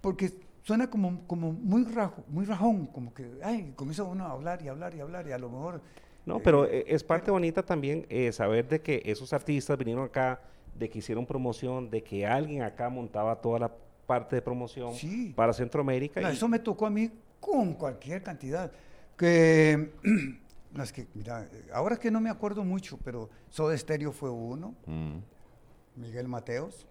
porque suena como, como muy, rajo, muy rajón, como que, ay, comienza uno a hablar y hablar y hablar y a lo mejor... No, eh, pero eh, es parte bonita también eh, saber de que esos artistas vinieron acá, de que hicieron promoción, de que alguien acá montaba toda la parte de promoción Sí. para Centroamérica. No, y- eso me tocó a mí con cualquier cantidad. Que, [CLEARS THROAT] no, es que, mira, ahora es que no me acuerdo mucho, pero Soda Stereo fue uno, Mm. Miguel Mateos,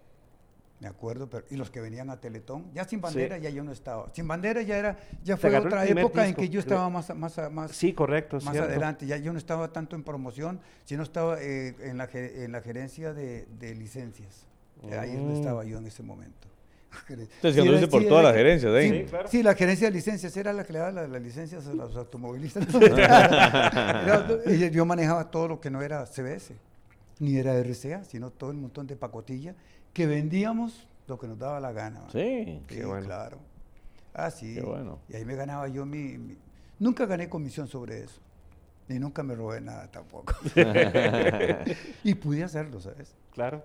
me acuerdo, pero, y los que venían a Teletón, ya sin bandera ya yo no estaba. Sin bandera ya era, ya fue otra época en que yo estaba más, más, más, Sí, correcto, más cierto. adelante. Ya yo no estaba tanto en promoción, sino estaba eh, en, la, en la gerencia de, de licencias. Ahí es donde Mm. estaba yo en ese momento. Entonces, que anduviste por todas las gerencias, ¿eh? Sí, Sí, claro. sí, la gerencia de licencias era la que le daba la- las licencias a los [LAUGHS] automovilistas. Era- [LAUGHS] yo manejaba todo lo que no era CBS, ni era RCA, sino todo el montón de pacotilla que vendíamos lo que nos daba la gana. Sí. Sí, Qué bueno. claro. Ah, sí. Qué bueno. Y ahí me ganaba yo mi, mi- Nunca gané comisión sobre eso. Ni nunca me robé nada tampoco. [LAUGHS] y pude hacerlo, ¿sabes? Claro.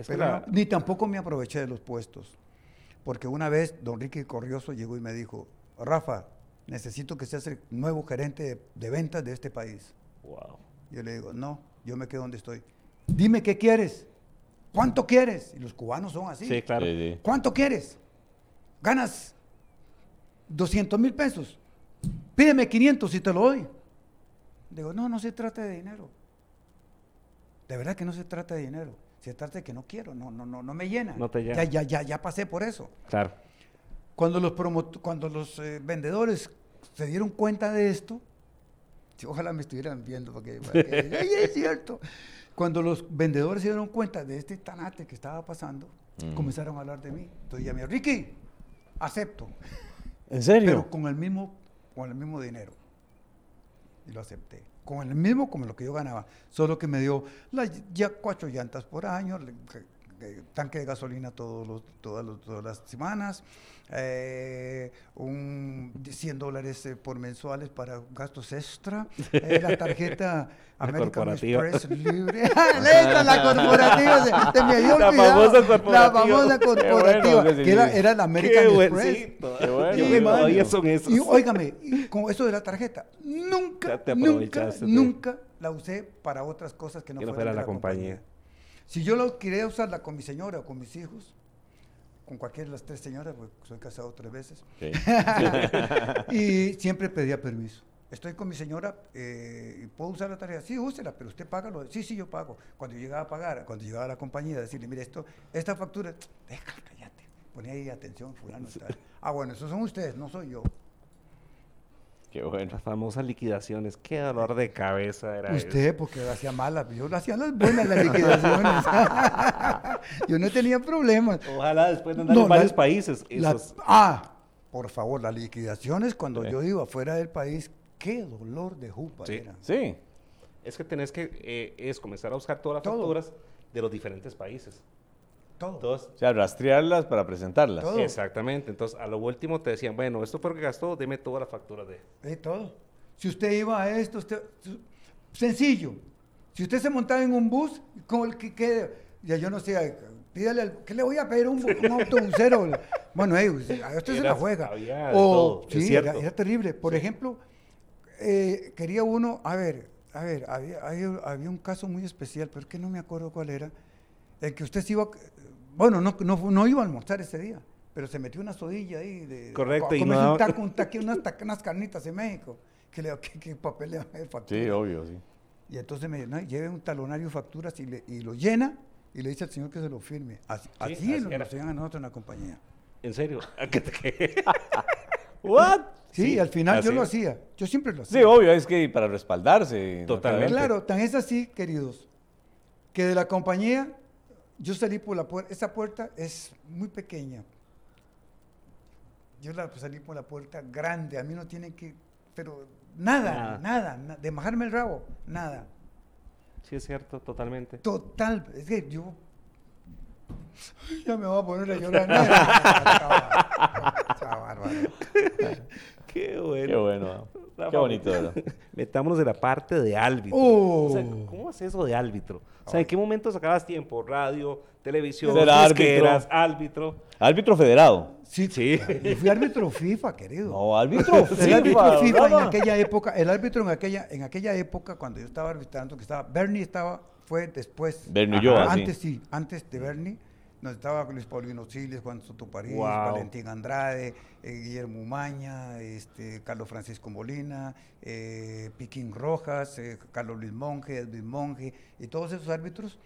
Es Pero la- ni tampoco me aproveché de los puestos. Porque una vez don Ricky Corrioso llegó y me dijo, Rafa, necesito que seas el nuevo gerente de, de ventas de este país. Wow. Yo le digo, no, yo me quedo donde estoy. dime qué quieres, cuánto quieres. Y los cubanos son así. Sí, claro. Sí, sí. ¿Cuánto quieres? Ganas 200 mil pesos. Pídeme 500 y te lo doy. Digo, no, no se trata de dinero. De verdad que no se trata de dinero. Se trata de que no quiero, no, no, no, no me llena. No te llena. Ya, ya, ya, ya pasé por eso. Claro. Cuando los, cuando los eh, vendedores se dieron cuenta de esto, ojalá me estuvieran viendo, porque, porque- [LAUGHS] ay, es cierto. Cuando los vendedores se dieron cuenta de este tanate que estaba pasando, Mm. comenzaron a hablar de mí. Entonces llamé, Ricky, acepto, ¿En serio? pero con el mismo, con el mismo dinero. Y lo acepté. Con el mismo como lo que yo ganaba. Solo que me dio las ya cuatro llantas por año, tanque de gasolina todos los, todas, los- todas las semanas, eh, un 100 dólares eh, por mensuales para gastos extra, eh, la [LAUGHS] tarjeta La American corporativa. Express [LAUGHS] libre. [LAUGHS] Esta, la corporativa, se, se me había La olvidado. famosa La corporativa. famosa Qué bueno corporativa, que era, era la American Qué Express. bueno. Que mano. todavía son esos. Y óigame, y con eso de la tarjeta, nunca, nunca, nunca la usé para otras cosas que no, Que no fueran fuera de la compañía. Si yo lo quería usarla con mi señora o con mis hijos, con cualquiera de las tres señoras, porque soy casado tres veces, Sí. [LAUGHS] y [LAUGHS] siempre pedía permiso. Estoy con mi señora, eh, ¿puedo usar la tarjeta? Sí, úsela, pero usted paga lo Sí, sí, yo pago. Cuando yo llegaba a pagar, cuando llegaba a la compañía, decirle, mire, esto, esta factura, déjala, cállate. Ponía ahí atención, fulano y tal. Ah, bueno, esos son ustedes, no soy yo. Qué bueno. Las famosas liquidaciones. Qué dolor de cabeza era Usted, porque lo hacía malas, yo lo hacía las buenas, las liquidaciones. [LAUGHS] yo no tenía problemas. Ojalá después de andar No, en varios la- países. La- esos- ah, por favor, las liquidaciones cuando Sí. yo iba fuera del país, qué dolor de jupa Sí. era. Sí. Es que tenés que eh, es comenzar a buscar todas las Todo. facturas de los diferentes países. Todo. Entonces, O sea, rastrearlas para presentarlas. Todo. exactamente. Entonces, a lo último te decían, bueno, esto fue lo que gastó, deme todas las facturas de... Eh, todo. Si usted iba a esto, usted, sencillo. Si usted se montaba en un bus, como el que, que- ya yo no sé, pídale, al- ¿qué le voy a pedir un, un autobusero? [LAUGHS] bueno, a usted se la juega. de O, es sí, era, terrible. Por ejemplo, eh, quería uno, a ver, a ver, había, había- había un caso muy especial, pero es que no me acuerdo cuál era, en que usted se iba, bueno, no, no, no iba a almorzar ese día, pero se metió una sodilla ahí. De, Correcto, a y no un taco, un unas, ta- unas carnitas en México. ¿Qué, le, qué, qué papel le va a hacer factura? Sí, obvio, sí. Y entonces me dice, no, lleve un talonario de facturas y, le- y lo llena y le dice al señor que se lo firme. Así, así así nos era. lo hacían a nosotros en la compañía. ¿En serio? [LAUGHS] ¿A qué te- [LAUGHS] ¿What? Sí, Sí, al final yo así lo hacía. Yo siempre lo hacía. Sí, obvio, es que para respaldarse. Totalmente. Claro, tan es así, queridos, que de la compañía yo salí por la puerta. Esa puerta es muy pequeña. Yo la salí por la puerta grande. A mí no tienen que. Pero nada, Nada. nada, na- de bajarme el rabo, nada. Sí, es cierto, totalmente. Total, es que yo. [LAUGHS] Ya me voy a poner a llorar. [LAUGHS] Qué bueno. Qué bueno. Qué bonito. [LAUGHS] Metámonos en la parte de árbitro. Oh. O sea, ¿Cómo es eso de árbitro? O sea, ¿en qué momento sacabas tiempo? Radio, televisión, disqueras, árbitro. Árbitro federado. Sí, Sí. Yo fui árbitro FIFA, querido. No, árbitro El FIFA. árbitro FIFA en aquella época, el árbitro en aquella, en aquella época, cuando yo estaba arbitrando, que estaba, Bernie estaba, fue después. Bernie sí. Antes sí, antes de Bernie, nos estaba Luis Paulino Siles, Juan Soto París, Wow. Valentín Andrade, eh, Guillermo Maña, este, Carlos Francisco Molina, eh, Piquín Rojas, eh, Carlos Luis Monge, Edwin Monge, y todos esos árbitros.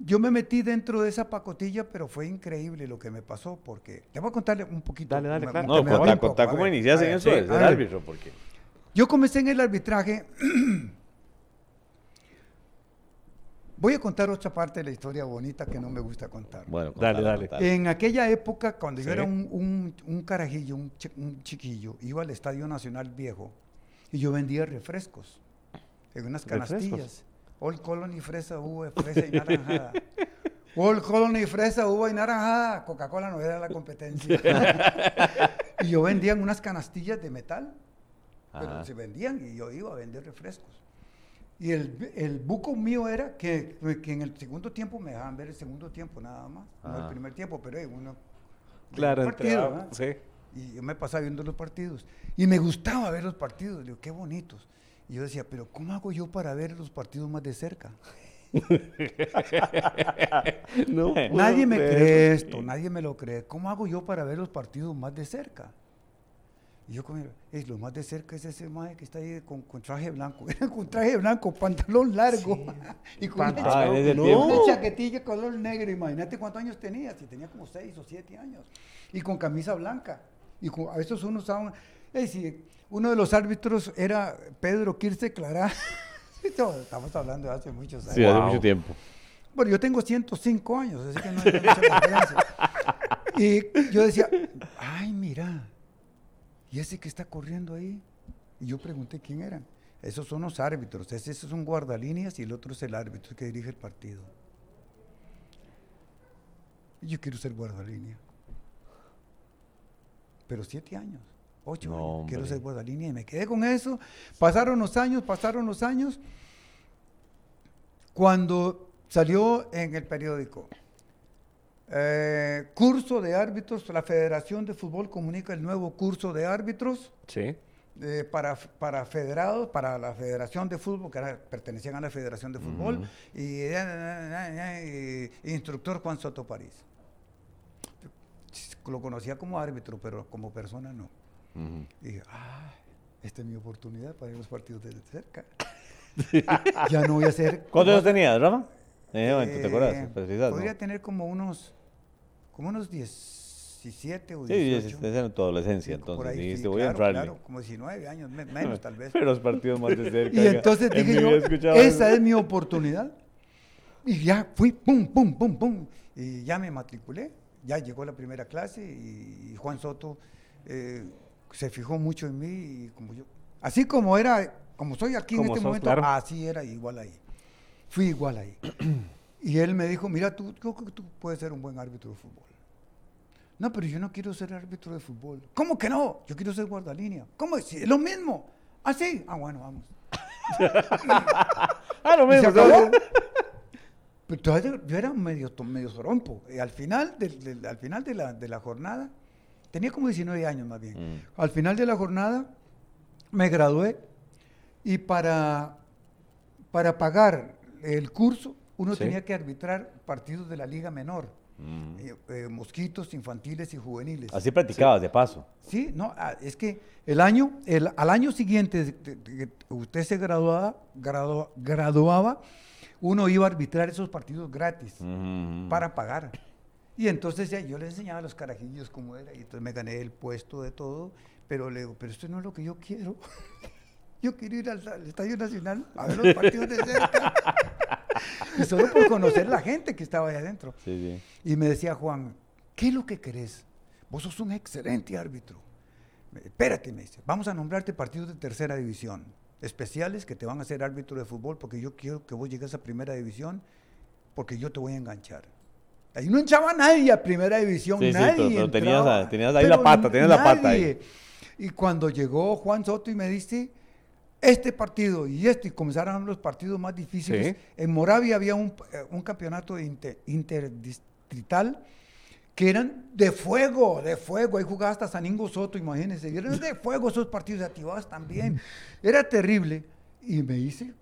Yo me metí dentro de esa pacotilla, pero fue increíble lo que me pasó, porque te voy a contarle un poquito. Dale, dale, me- claro. No, me contá, cómo iniciaste en eso sí, de a ser ver. árbitro, porque... Yo comencé en el arbitraje. [CLEARS THROAT] Voy a contar otra parte de la historia bonita que no me gusta contar. Bueno, Dale, contala, dale. contala. En aquella época, cuando Sí. yo era un, un- un carajillo, un, chi- un chiquillo, iba al Estadio Nacional Viejo y yo vendía refrescos en unas ¿Refrescos? canastillas. Old Colony, fresa, uva, fresa y naranjada. [LAUGHS] Old Colony, fresa, uva y naranjada. Coca-Cola no era la competencia. [LAUGHS] y yo vendía en unas canastillas de metal. Pero Ajá. se vendían y yo iba a vender refrescos. Y el, el buco mío era que, que en el segundo tiempo me dejaban ver el segundo tiempo nada más, no el Ajá. primer tiempo, pero eh, uno... Claro, un partido, entraba, ¿verdad? sí. Y yo me pasaba viendo los partidos. Y me gustaba ver los partidos, digo, qué bonitos. Y yo decía, pero ¿cómo hago yo para ver los partidos más de cerca? [LAUGHS] No Nadie me cree esto, nadie me lo cree. ¿Cómo hago yo para ver los partidos más de cerca? Y yo como, es lo más de cerca es ese mae que está ahí con, con traje blanco, [LAUGHS] con traje blanco, pantalón largo [LAUGHS] y con Pantalón. una, Ah, No. una chaquetilla color negro. Imagínate cuántos años tenía, si tenía como seis o siete años. Y con camisa blanca. Y con, a veces uno usaba, eh, si uno de los árbitros era Pedro Kirste Clará. [LAUGHS] Estamos hablando de hace muchos años. Sí, hace Wow. mucho tiempo. Bueno, yo tengo 105 años, así que no hay mucha diferencia. Y yo decía, ay, mira, ¿y ese que está corriendo ahí? Y yo pregunté quién eran. Esos son los árbitros, ese es un guardalíneas y el otro es el árbitro que dirige el partido. Y yo quiero ser guardalínea. Pero siete años, ocho No, años, quiero ser guardalínea y me quedé con eso. Pasaron los años, pasaron los años. Cuando salió en el periódico, eh, curso de árbitros, la Federación de Fútbol comunica el nuevo curso de árbitros Sí. eh, para, para federados, para la Federación de Fútbol, que era- pertenecían a la Federación de Fútbol, y, eh, y instructor Juan Soto París. Lo conocía como árbitro, pero como persona no. Y dije, ah, esta es mi oportunidad para ir a los partidos de cerca. [LAUGHS] ya no voy a ser... ¿Cuántos años tenías, Rafa? En ese momento, ¿te acuerdas? Eh. Podría tener como unos, como unos 17 o Sí, 18. esa era tu adolescencia, Sí, por entonces ahí, dijiste, sí, voy a claro, entrarle. claro, como 19 años, me- menos [LAUGHS] tal vez. Pero los partidos más de [LAUGHS] cerca. Y entonces en dije mi yo, esa es mi oportunidad. Y ya fui, pum, pum, pum, pum. Y ya me matriculé, ya llegó la primera clase y, Juan Soto eh, se fijó mucho en mí y como yo, así como era, como soy aquí en este sos, momento, claro. así era igual ahí. Fui igual ahí. [CLEARS THROAT] y él me dijo, mira, tú, que tú puedes ser un buen árbitro de fútbol. No, pero yo no quiero ser árbitro de fútbol. ¿Cómo que no? Yo quiero ser guardalínea. ¿Cómo? es? Es lo mismo. ¿Ah, sí? Ah, bueno, vamos. [LAUGHS] Ah, lo mismo. Pero yo era medio, medio sorompo. Y al final, del- del- al final de, la, de la jornada, tenía como 19 años más bien. Mm. Al final de la jornada me gradué y para, para pagar el curso uno Sí. tenía que arbitrar partidos de la liga menor. Mm. eh, eh, mosquitos infantiles y juveniles. Así practicabas, de paso. Sí, no, ah, es que el año, el, al año siguiente que usted se graduaba, gradu- graduaba, uno iba a arbitrar esos partidos gratis para pagar. Y entonces ya yo le enseñaba a los carajillos cómo era, y entonces me gané el puesto de todo, pero le digo, pero esto no es lo que yo quiero. [LAUGHS] Yo quiero ir al, al Estadio Nacional a ver los partidos de cerca. [LAUGHS] y solo por conocer la gente que estaba ahí adentro. Sí, sí. Y me decía Juan, ¿qué es lo que querés? Vos sos un excelente árbitro. Espérate, me dice, vamos a nombrarte partidos de tercera división, especiales que te van a hacer árbitro de fútbol porque yo quiero que vos llegues a primera división porque yo te voy a enganchar. Ahí no echaba nadie a primera división, Sí, nadie. pero- pero tenías tenías ahí la pata, tenías la pata ahí. Y cuando llegó Juan Soto y me dice, este partido y este, y comenzaron los partidos más difíciles. Sí. En Moravia había un, eh, un campeonato inter- interdistrital que eran de fuego, de fuego. Ahí jugaba hasta Saningo Soto, imagínense. Eran de fuego esos partidos activados también. Era terrible. Y me hice,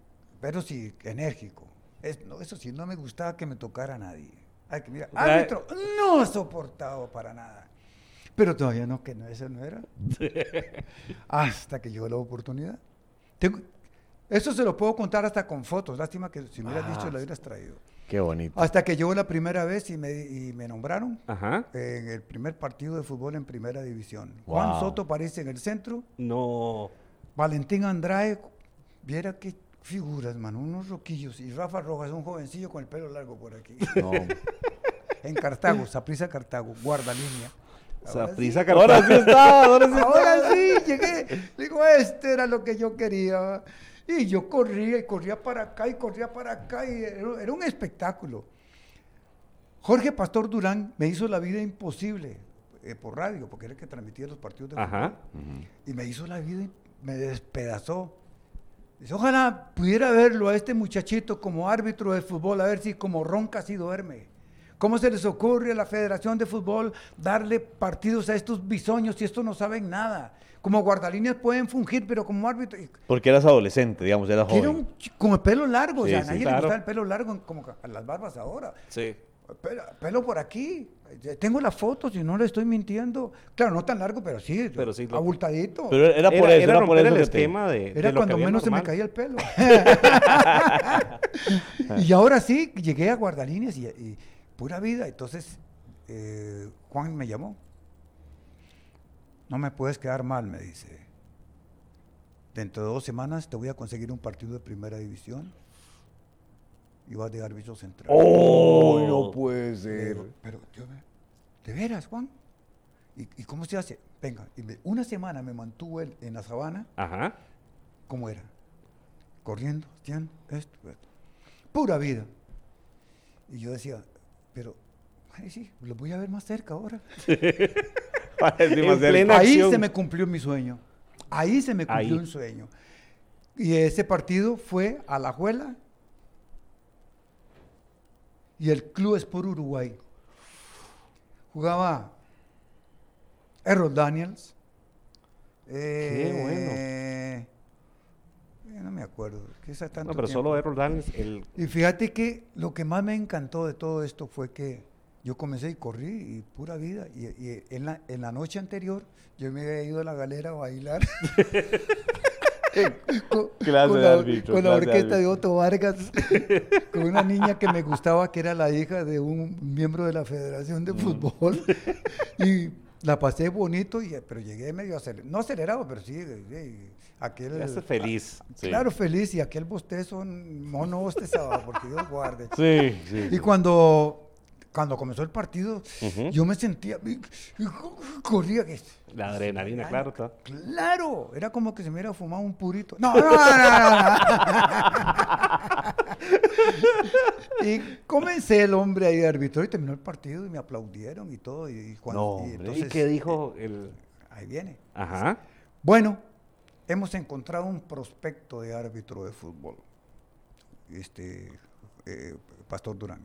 pero sí, enérgico. Es- no, eso sí, no me gustaba que me tocara a nadie. Ay, que mira, árbitro, no soportado para nada. Pero todavía no, que no, eso no era. [LAUGHS] Hasta que llegó la oportunidad. Tengo- eso se lo puedo contar hasta con fotos. Lástima que si me hubieras Ah, dicho, lo hubieras traído. Qué bonito. Hasta que llegó la primera vez y me, y me nombraron Ajá. en el primer partido de fútbol en primera división. Juan. Soto aparece en el centro, No. Valentín Andrade, viera qué figuras, mano, unos roquillos. Y Rafa Rojas, un jovencillo con el pelo largo por aquí. No. [LAUGHS] en Cartago, Saprisa Cartago, guardalínea. Ahora Sí. Ahora sí está, ahora sí está. Ahora sí, [LAUGHS] llegué. Digo, este era lo que yo quería. Y yo corría y corría para acá y corría para acá y era, era un espectáculo. Jorge Pastor Durán me hizo la vida imposible eh, por radio, porque era el que transmitía los partidos de Ajá. fútbol. Y me hizo la vida, me despedazó. Dice, ojalá pudiera verlo a este muchachito como árbitro de fútbol, a ver si como ronca así duerme. ¿Cómo se les ocurre a la Federación de Fútbol darle partidos a estos bisoños si estos no saben nada? Como guardalíneas pueden fungir, pero como árbitro... Porque eras adolescente, digamos, eras que era joven. un con el pelo largo, o Sí, sea, a sí, nadie claro. le gustaba el pelo largo como a las barbas ahora. Sí. Pelo, pelo por aquí. Eh, Tengo las fotos y no le estoy mintiendo. Claro, no tan largo, pero sí, Pero sí lo- abultadito. Pero era por eso, era, por eso el te- esquema de, de Era lo cuando menos se me caía el pelo. [LAUGHS] [LAUGHS] y ahora sí, llegué a guardalíneas y, y pura vida. Entonces, eh, Juan me llamó. No me puedes quedar mal, me dice. Dentro de dos semanas te voy a conseguir un partido de primera división y vas de árbitro central. ¡Oh! No puede ser. digo, pero, yo me- ¿de veras, Juan? ¿Y, y cómo se hace? Venga, y me- una semana me mantuvo él en la sabana Ajá. ¿Cómo era? Corriendo, haciendo esto, esto. Pura vida. Y yo decía, pero, ay, sí, lo voy a ver más cerca ahora. [LAUGHS] Ahí se me cumplió mi sueño. Ahí se me cumplió Ahí. un sueño. Y ese partido fue a La Juela y el Club Sport Uruguay. Jugaba Errol Daniels. eh, eh, no me acuerdo. esa tanto No, pero tiempo. solo Errol el Y fíjate que lo que más me encantó de todo esto fue que yo comencé y corrí y pura vida. Y, y en, la, en la noche anterior yo me había ido a la galera a bailar. [LAUGHS] con, Clase con de la, árbitro, con la clase de orquesta de árbitro. Otto Vargas, [LAUGHS] con una niña que me gustaba, que era la hija de un miembro de la Federación Mm. de Fútbol. [LAUGHS] y la pasé bonito, y, pero llegué medio acelerado. No acelerado, pero sí. aquel, ya feliz. Sí. Claro, feliz, y aquel bostezo, mono bostezaba, porque Dios guarde. [LAUGHS] Sí, sí. Y cuando, cuando comenzó el partido, yo me sentía, corría. La adrenalina, claro. está. Claro, era como que se me hubiera fumado un purito. No, no, no, no, no. [LAUGHS] y comencé el hombre ahí de árbitro y terminó el partido y me aplaudieron y todo. Y, y cuando, No, y hombre. ¿Y entonces, qué dijo el...? eh, ahí viene. Ajá. Bueno, hemos encontrado un prospecto de árbitro de fútbol, este eh, Pastor Durán.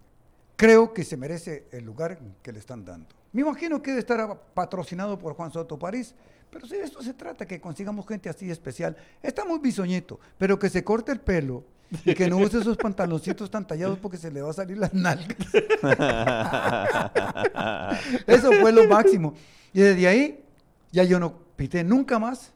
Creo que se merece el lugar que le están dando. Me imagino que debe estar patrocinado por Juan Soto París, pero si de esto se trata, que consigamos gente así especial. Está muy bisoñito, pero que se corte el pelo y que no use esos pantaloncitos tan tallados porque se le va a salir las nalgas. [LAUGHS] Eso fue lo máximo. Y desde ahí ya yo no pité nunca más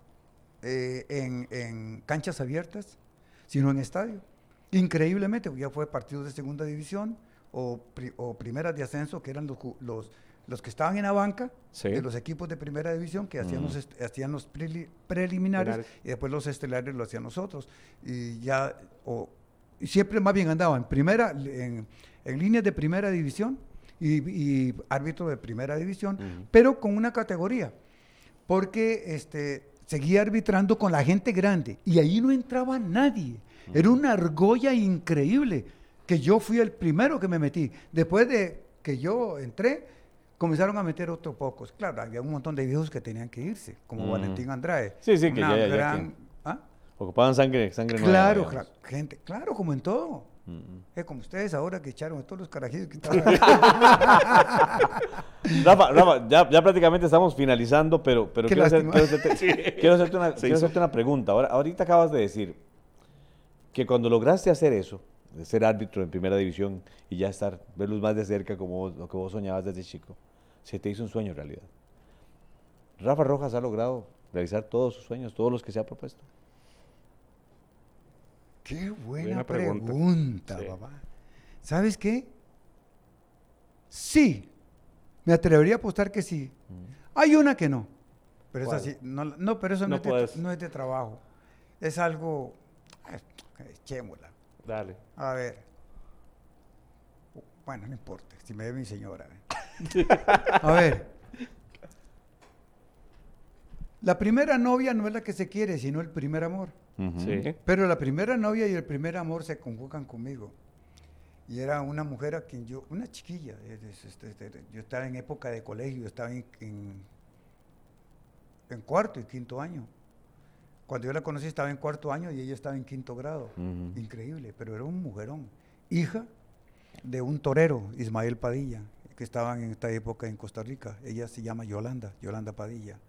eh, en, en canchas abiertas, sino en estadio. Increíblemente, ya fue partidos de segunda división o, pri- o primeras de ascenso, que eran los, los, los que estaban en la banca Sí. de los equipos de primera división, que hacían Mm. los, est- hacían los preli- preliminares y después los estelares lo hacían nosotros. Y ya, o, y siempre más bien andaba en primera, en, en líneas de primera división y, y árbitro de primera división, pero con una categoría, porque este, seguía arbitrando con la gente grande y ahí no entraba nadie. Era una argolla increíble, que yo fui el primero que me metí. Después de que yo entré, comenzaron a meter otros pocos. Claro, había un montón de viejos que tenían que irse, como Ujú. Valentín Andrade. Sí, sí, que Una ya- ya gran- que- ¿Ah? Ocupaban sangre, sangre nueva, Claro, digamos. cla- gente, claro, como en todo. Mm, mm. Es como ustedes ahora que echaron a todos los carajillos que [LAUGHS] estaban Rafa, Rafa, ya, ya prácticamente estamos finalizando, pero, pero quiero, hacer- lástima. quiero hacerte, [LAUGHS] quiero hacerte una, quiero hacerte una pregunta. Ahora, ahorita acabas de decir que cuando lograste hacer eso, de ser árbitro en primera división y ya estar, verlos más de cerca como vos- lo que vos soñabas desde chico, se te hizo un sueño en realidad. Rafa Rojas ha logrado realizar todos sus sueños, todos los que se ha propuesto. Qué buena, Buena pregunta. pregunta, Sí. papá. ¿Sabes qué? Sí. Me atrevería a apostar que sí. Hay una que no. Pero ¿Cuál? esa sí. No, no, pero eso no, No es de, no es de trabajo. Es algo. Echémosla. Dale. A ver. Bueno, no importa. Si me ve mi señora. [LAUGHS] A ver. La primera novia no es la que se quiere, sino el primer amor. Sí. Pero la primera novia y el primer amor se convocan conmigo. Y era una mujer a quien yo, una chiquilla, yo estaba en época de colegio, estaba en, en, en cuarto y quinto año. Cuando yo la conocí estaba en cuarto año y ella estaba en quinto grado. Ujú. Increíble, pero era un mujerón. Hija de un torero, Ismael Padilla, que estaba en esta época en Costa Rica. Ella se llama Yolanda, Yolanda Padilla.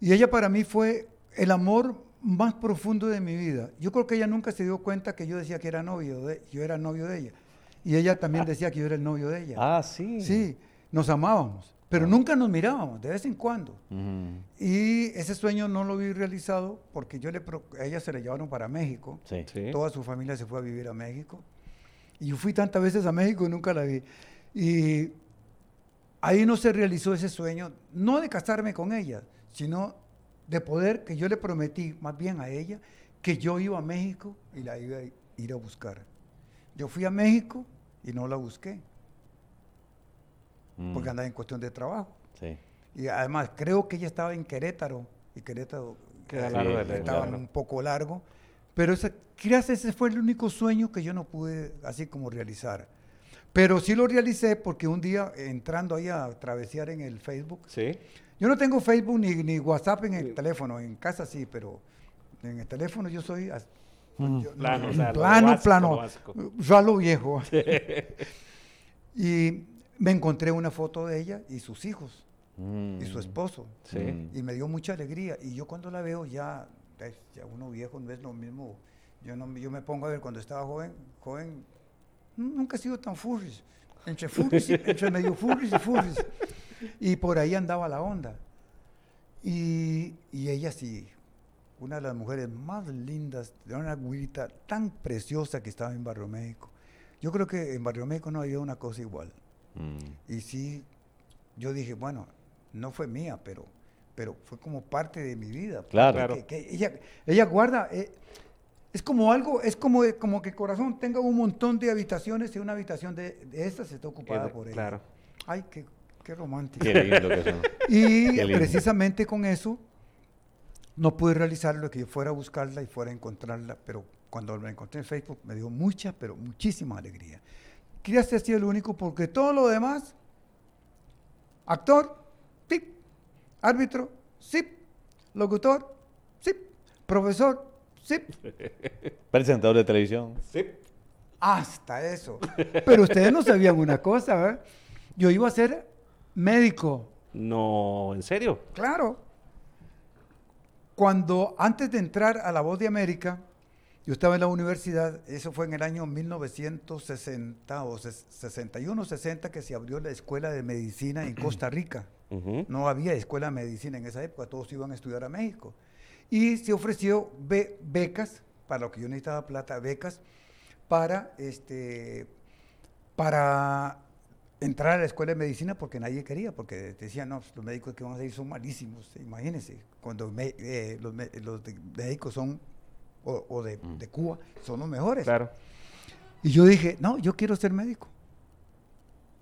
Y ella para mí fue el amor más profundo de mi vida. Yo creo que ella nunca se dio cuenta que yo decía que era novio de, yo era novio de ella. Y ella también decía que yo era el novio de ella. Ah, sí. Sí, nos amábamos, pero nunca nos mirábamos, de vez en cuando. Y ese sueño no lo vi realizado porque yo le pro- a ella se le llevaron para México. Sí. Sí. Toda su familia se fue a vivir a México. Y yo fui tantas veces a México y nunca la vi. Y ahí no se realizó ese sueño, no de casarme con ella, sino de poder que yo le prometí más bien a ella que yo iba a México y la iba a ir a buscar. Yo fui a México y no la busqué Mm. porque andaba en cuestión de trabajo. Sí. Y además creo que ella estaba en Querétaro y Querétaro Queda eh, largo de Sí, estaba claro. un poco largo. Pero ese, quizás ese fue el único sueño que yo no pude así como realizar. Pero sí lo realicé porque un día entrando ahí a travesear en el Facebook, Sí. yo no tengo Facebook ni, ni WhatsApp en el teléfono, en casa sí, pero en el teléfono yo soy as- yo- Plano, o sea, lo plano, básico, plano, lo básico. yo a lo viejo. [LAUGHS] y me encontré una foto de ella y sus hijos Mm. y su esposo. Sí. Mm. Y me dio mucha alegría. Y yo cuando la veo ya, ya uno viejo no es lo mismo. Yo, no, me- yo me pongo a ver cuando estaba joven, joven, nunca he sido tan furries. Entre furries, y- [LAUGHS] entre medio furries y furries. Y por ahí andaba la onda. Y, y ella sí, una de las mujeres más lindas, de una güirita tan preciosa que estaba en Barrio México. Yo creo que en Barrio México no había una cosa igual. Mm. Y sí, yo dije, bueno, no fue mía, pero, pero fue como parte de mi vida. Claro. Claro. Que, que ella, ella guarda, eh, es como algo, es como, como que corazón tenga un montón de habitaciones y una habitación de, de estas está ocupada por ella. claro. Ay, qué, qué romántico. Qué lindo que son. [LAUGHS] Y lindo. precisamente con eso no pude realizar lo que yo fuera a buscarla y fuera a encontrarla, pero cuando la encontré en Facebook me dio mucha, pero muchísima alegría. Quería ser así el único porque todo lo demás, actor, sí, árbitro, sí, locutor, sí, profesor, sí, [LAUGHS] Presentador de televisión. Sí. hasta eso. Pero ustedes no sabían una cosa, ¿verdad? Yo iba a ser médico. No, ¿en serio? Claro. Cuando antes de entrar a La Voz de América, yo estaba en la universidad, eso fue en el año 1960 o ses- 61, 60 que se abrió la escuela de medicina en Costa Rica. [CLEARS THROAT] No había escuela de medicina en esa época, todos iban a estudiar a México. Y se ofreció be- becas, para lo que yo necesitaba plata, becas, para, este, para entrar a la escuela de medicina porque nadie quería, porque decían, no, los médicos que van a salir son malísimos, imagínense, cuando me- eh, los, me- los de- médicos son, o, o de, de Cuba, son los mejores. Claro. Y yo dije, no, yo quiero ser médico.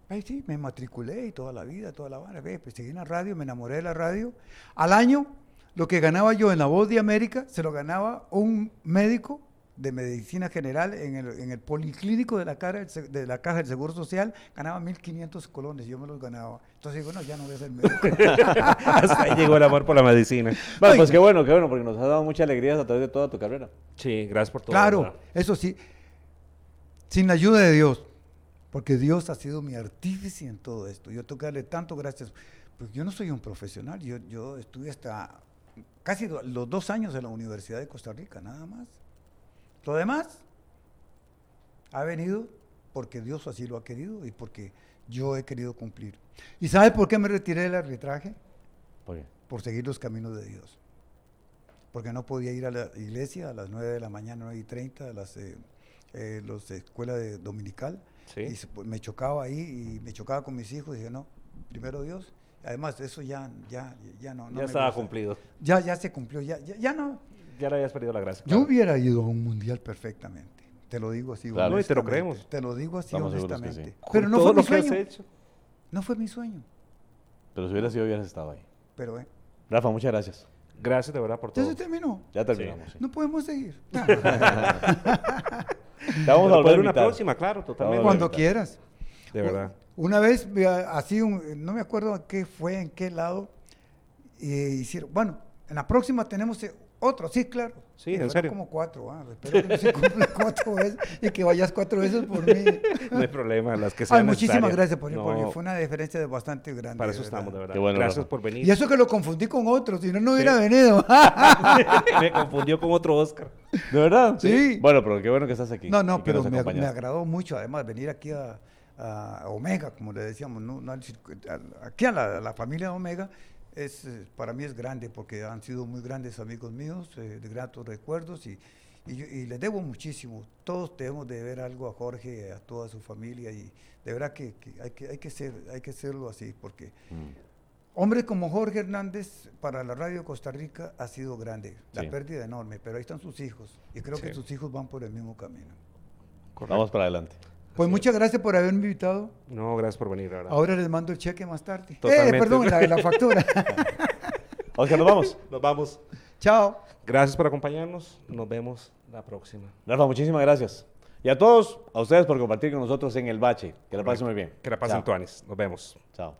Ahí sí, me matriculé y toda la vida, toda la vara. Pues seguí en la radio, me enamoré de la radio. Al año, lo que ganaba yo en La Voz de América, se lo ganaba un médico de medicina general en el, en el policlínico de la, cara del se- de la Caja del Seguro Social, ganaba 1.500 colones, yo me los ganaba. Entonces digo, no, ya no voy a ser médico. [LAUGHS] Hasta ahí llegó el amor por la medicina. Bueno, pues qué bueno, qué bueno, porque nos has dado muchas alegrías a través de toda tu carrera. Sí, gracias por todo. Claro, ¿verdad? eso sí, sin la ayuda de Dios, porque Dios ha sido mi artífice en todo esto. Yo tengo que darle tanto gracias. Pues yo no soy un profesional, yo, yo estuve hasta casi los dos años en la Universidad de Costa Rica, nada más. Lo demás ha venido porque Dios así lo ha querido y porque yo he querido cumplir. ¿Y sabe por qué me retiré del arbitraje? ¿Por qué? por seguir los caminos de Dios. Porque no podía ir a la iglesia a las 9 de la mañana, 9 y 30, a las eh, eh, los de escuela de dominical. Sí. Y se- pues, me chocaba ahí y me chocaba con mis hijos. Y dije, no, primero Dios. Además, eso ya, ya, ya no. no ya me estaba gusta. cumplido. Ya, ya se cumplió, ya, ya, ya no. Ya le habías perdido la gracia. Yo claro. hubiera ido a un mundial perfectamente. Te lo digo así. Claro. No, y te lo honestamente. creemos. Te lo digo así Estamos honestamente. sí. Pero no fue mi sueño. hecho. No fue mi sueño. Pero si hubiera sido, hubieras estado ahí. Pero, eh, Rafa, muchas gracias. Gracias de verdad por ya todo. se terminó. Ya terminamos. sí. No podemos seguir. [LAUGHS] Te vamos a volver una próxima, claro, totalmente. Cuando quieras. De verdad. Una vez, así, un- no me acuerdo qué fue, en qué lado, eh, hicieron. Bueno, en la próxima tenemos eh, Otro, sí, claro. Sí, en serio. como cuatro. ah, espero que no se cumpla [LAUGHS] cuatro veces y que vayas cuatro veces por mí. No hay problema, las que sean Ay, muchísimas necesarias. gracias por No, porque fue una diferencia de bastante grande. Para eso de verdad. estamos, de verdad. Qué bueno, Gracias Rafa. por venir. Y eso que lo confundí con otro, si no, no hubiera venido. [LAUGHS] Me confundió con otro Oscar. ¿De verdad? Sí. Bueno, pero qué bueno que estás aquí. No, no, pero me, me agradó mucho, además, venir aquí a, a Omega, como le decíamos, no, aquí a la, a la familia Omega, es, eh, para mí es grande, porque han sido muy grandes amigos míos, eh, de gratos recuerdos, y, y, y les debo muchísimo. Todos debemos de ver algo a Jorge, a toda su familia, y de verdad que, que hay, que, hay, que ser, hay que hacerlo así, porque Mm. hombres como Jorge Hernández para la radio de Costa Rica ha sido grande, la Sí. pérdida enorme, pero ahí están sus hijos, y creo que sus hijos van por el mismo camino. Vamos para adelante. Pues muchas gracias por haberme invitado. No, gracias por venir, la verdad. Ahora les mando el cheque más tarde. Totalmente. Eh, perdón, la, la [LAUGHS] factura. [LAUGHS] Oscar, nos vamos. Nos vamos. Chao. Gracias por acompañarnos. Nos vemos la próxima. Rafa, muchísimas gracias. Y a todos, a ustedes por compartir con nosotros en el bache. Que la pasen muy bien. Que la pasen tuanis. Nos vemos. Chao.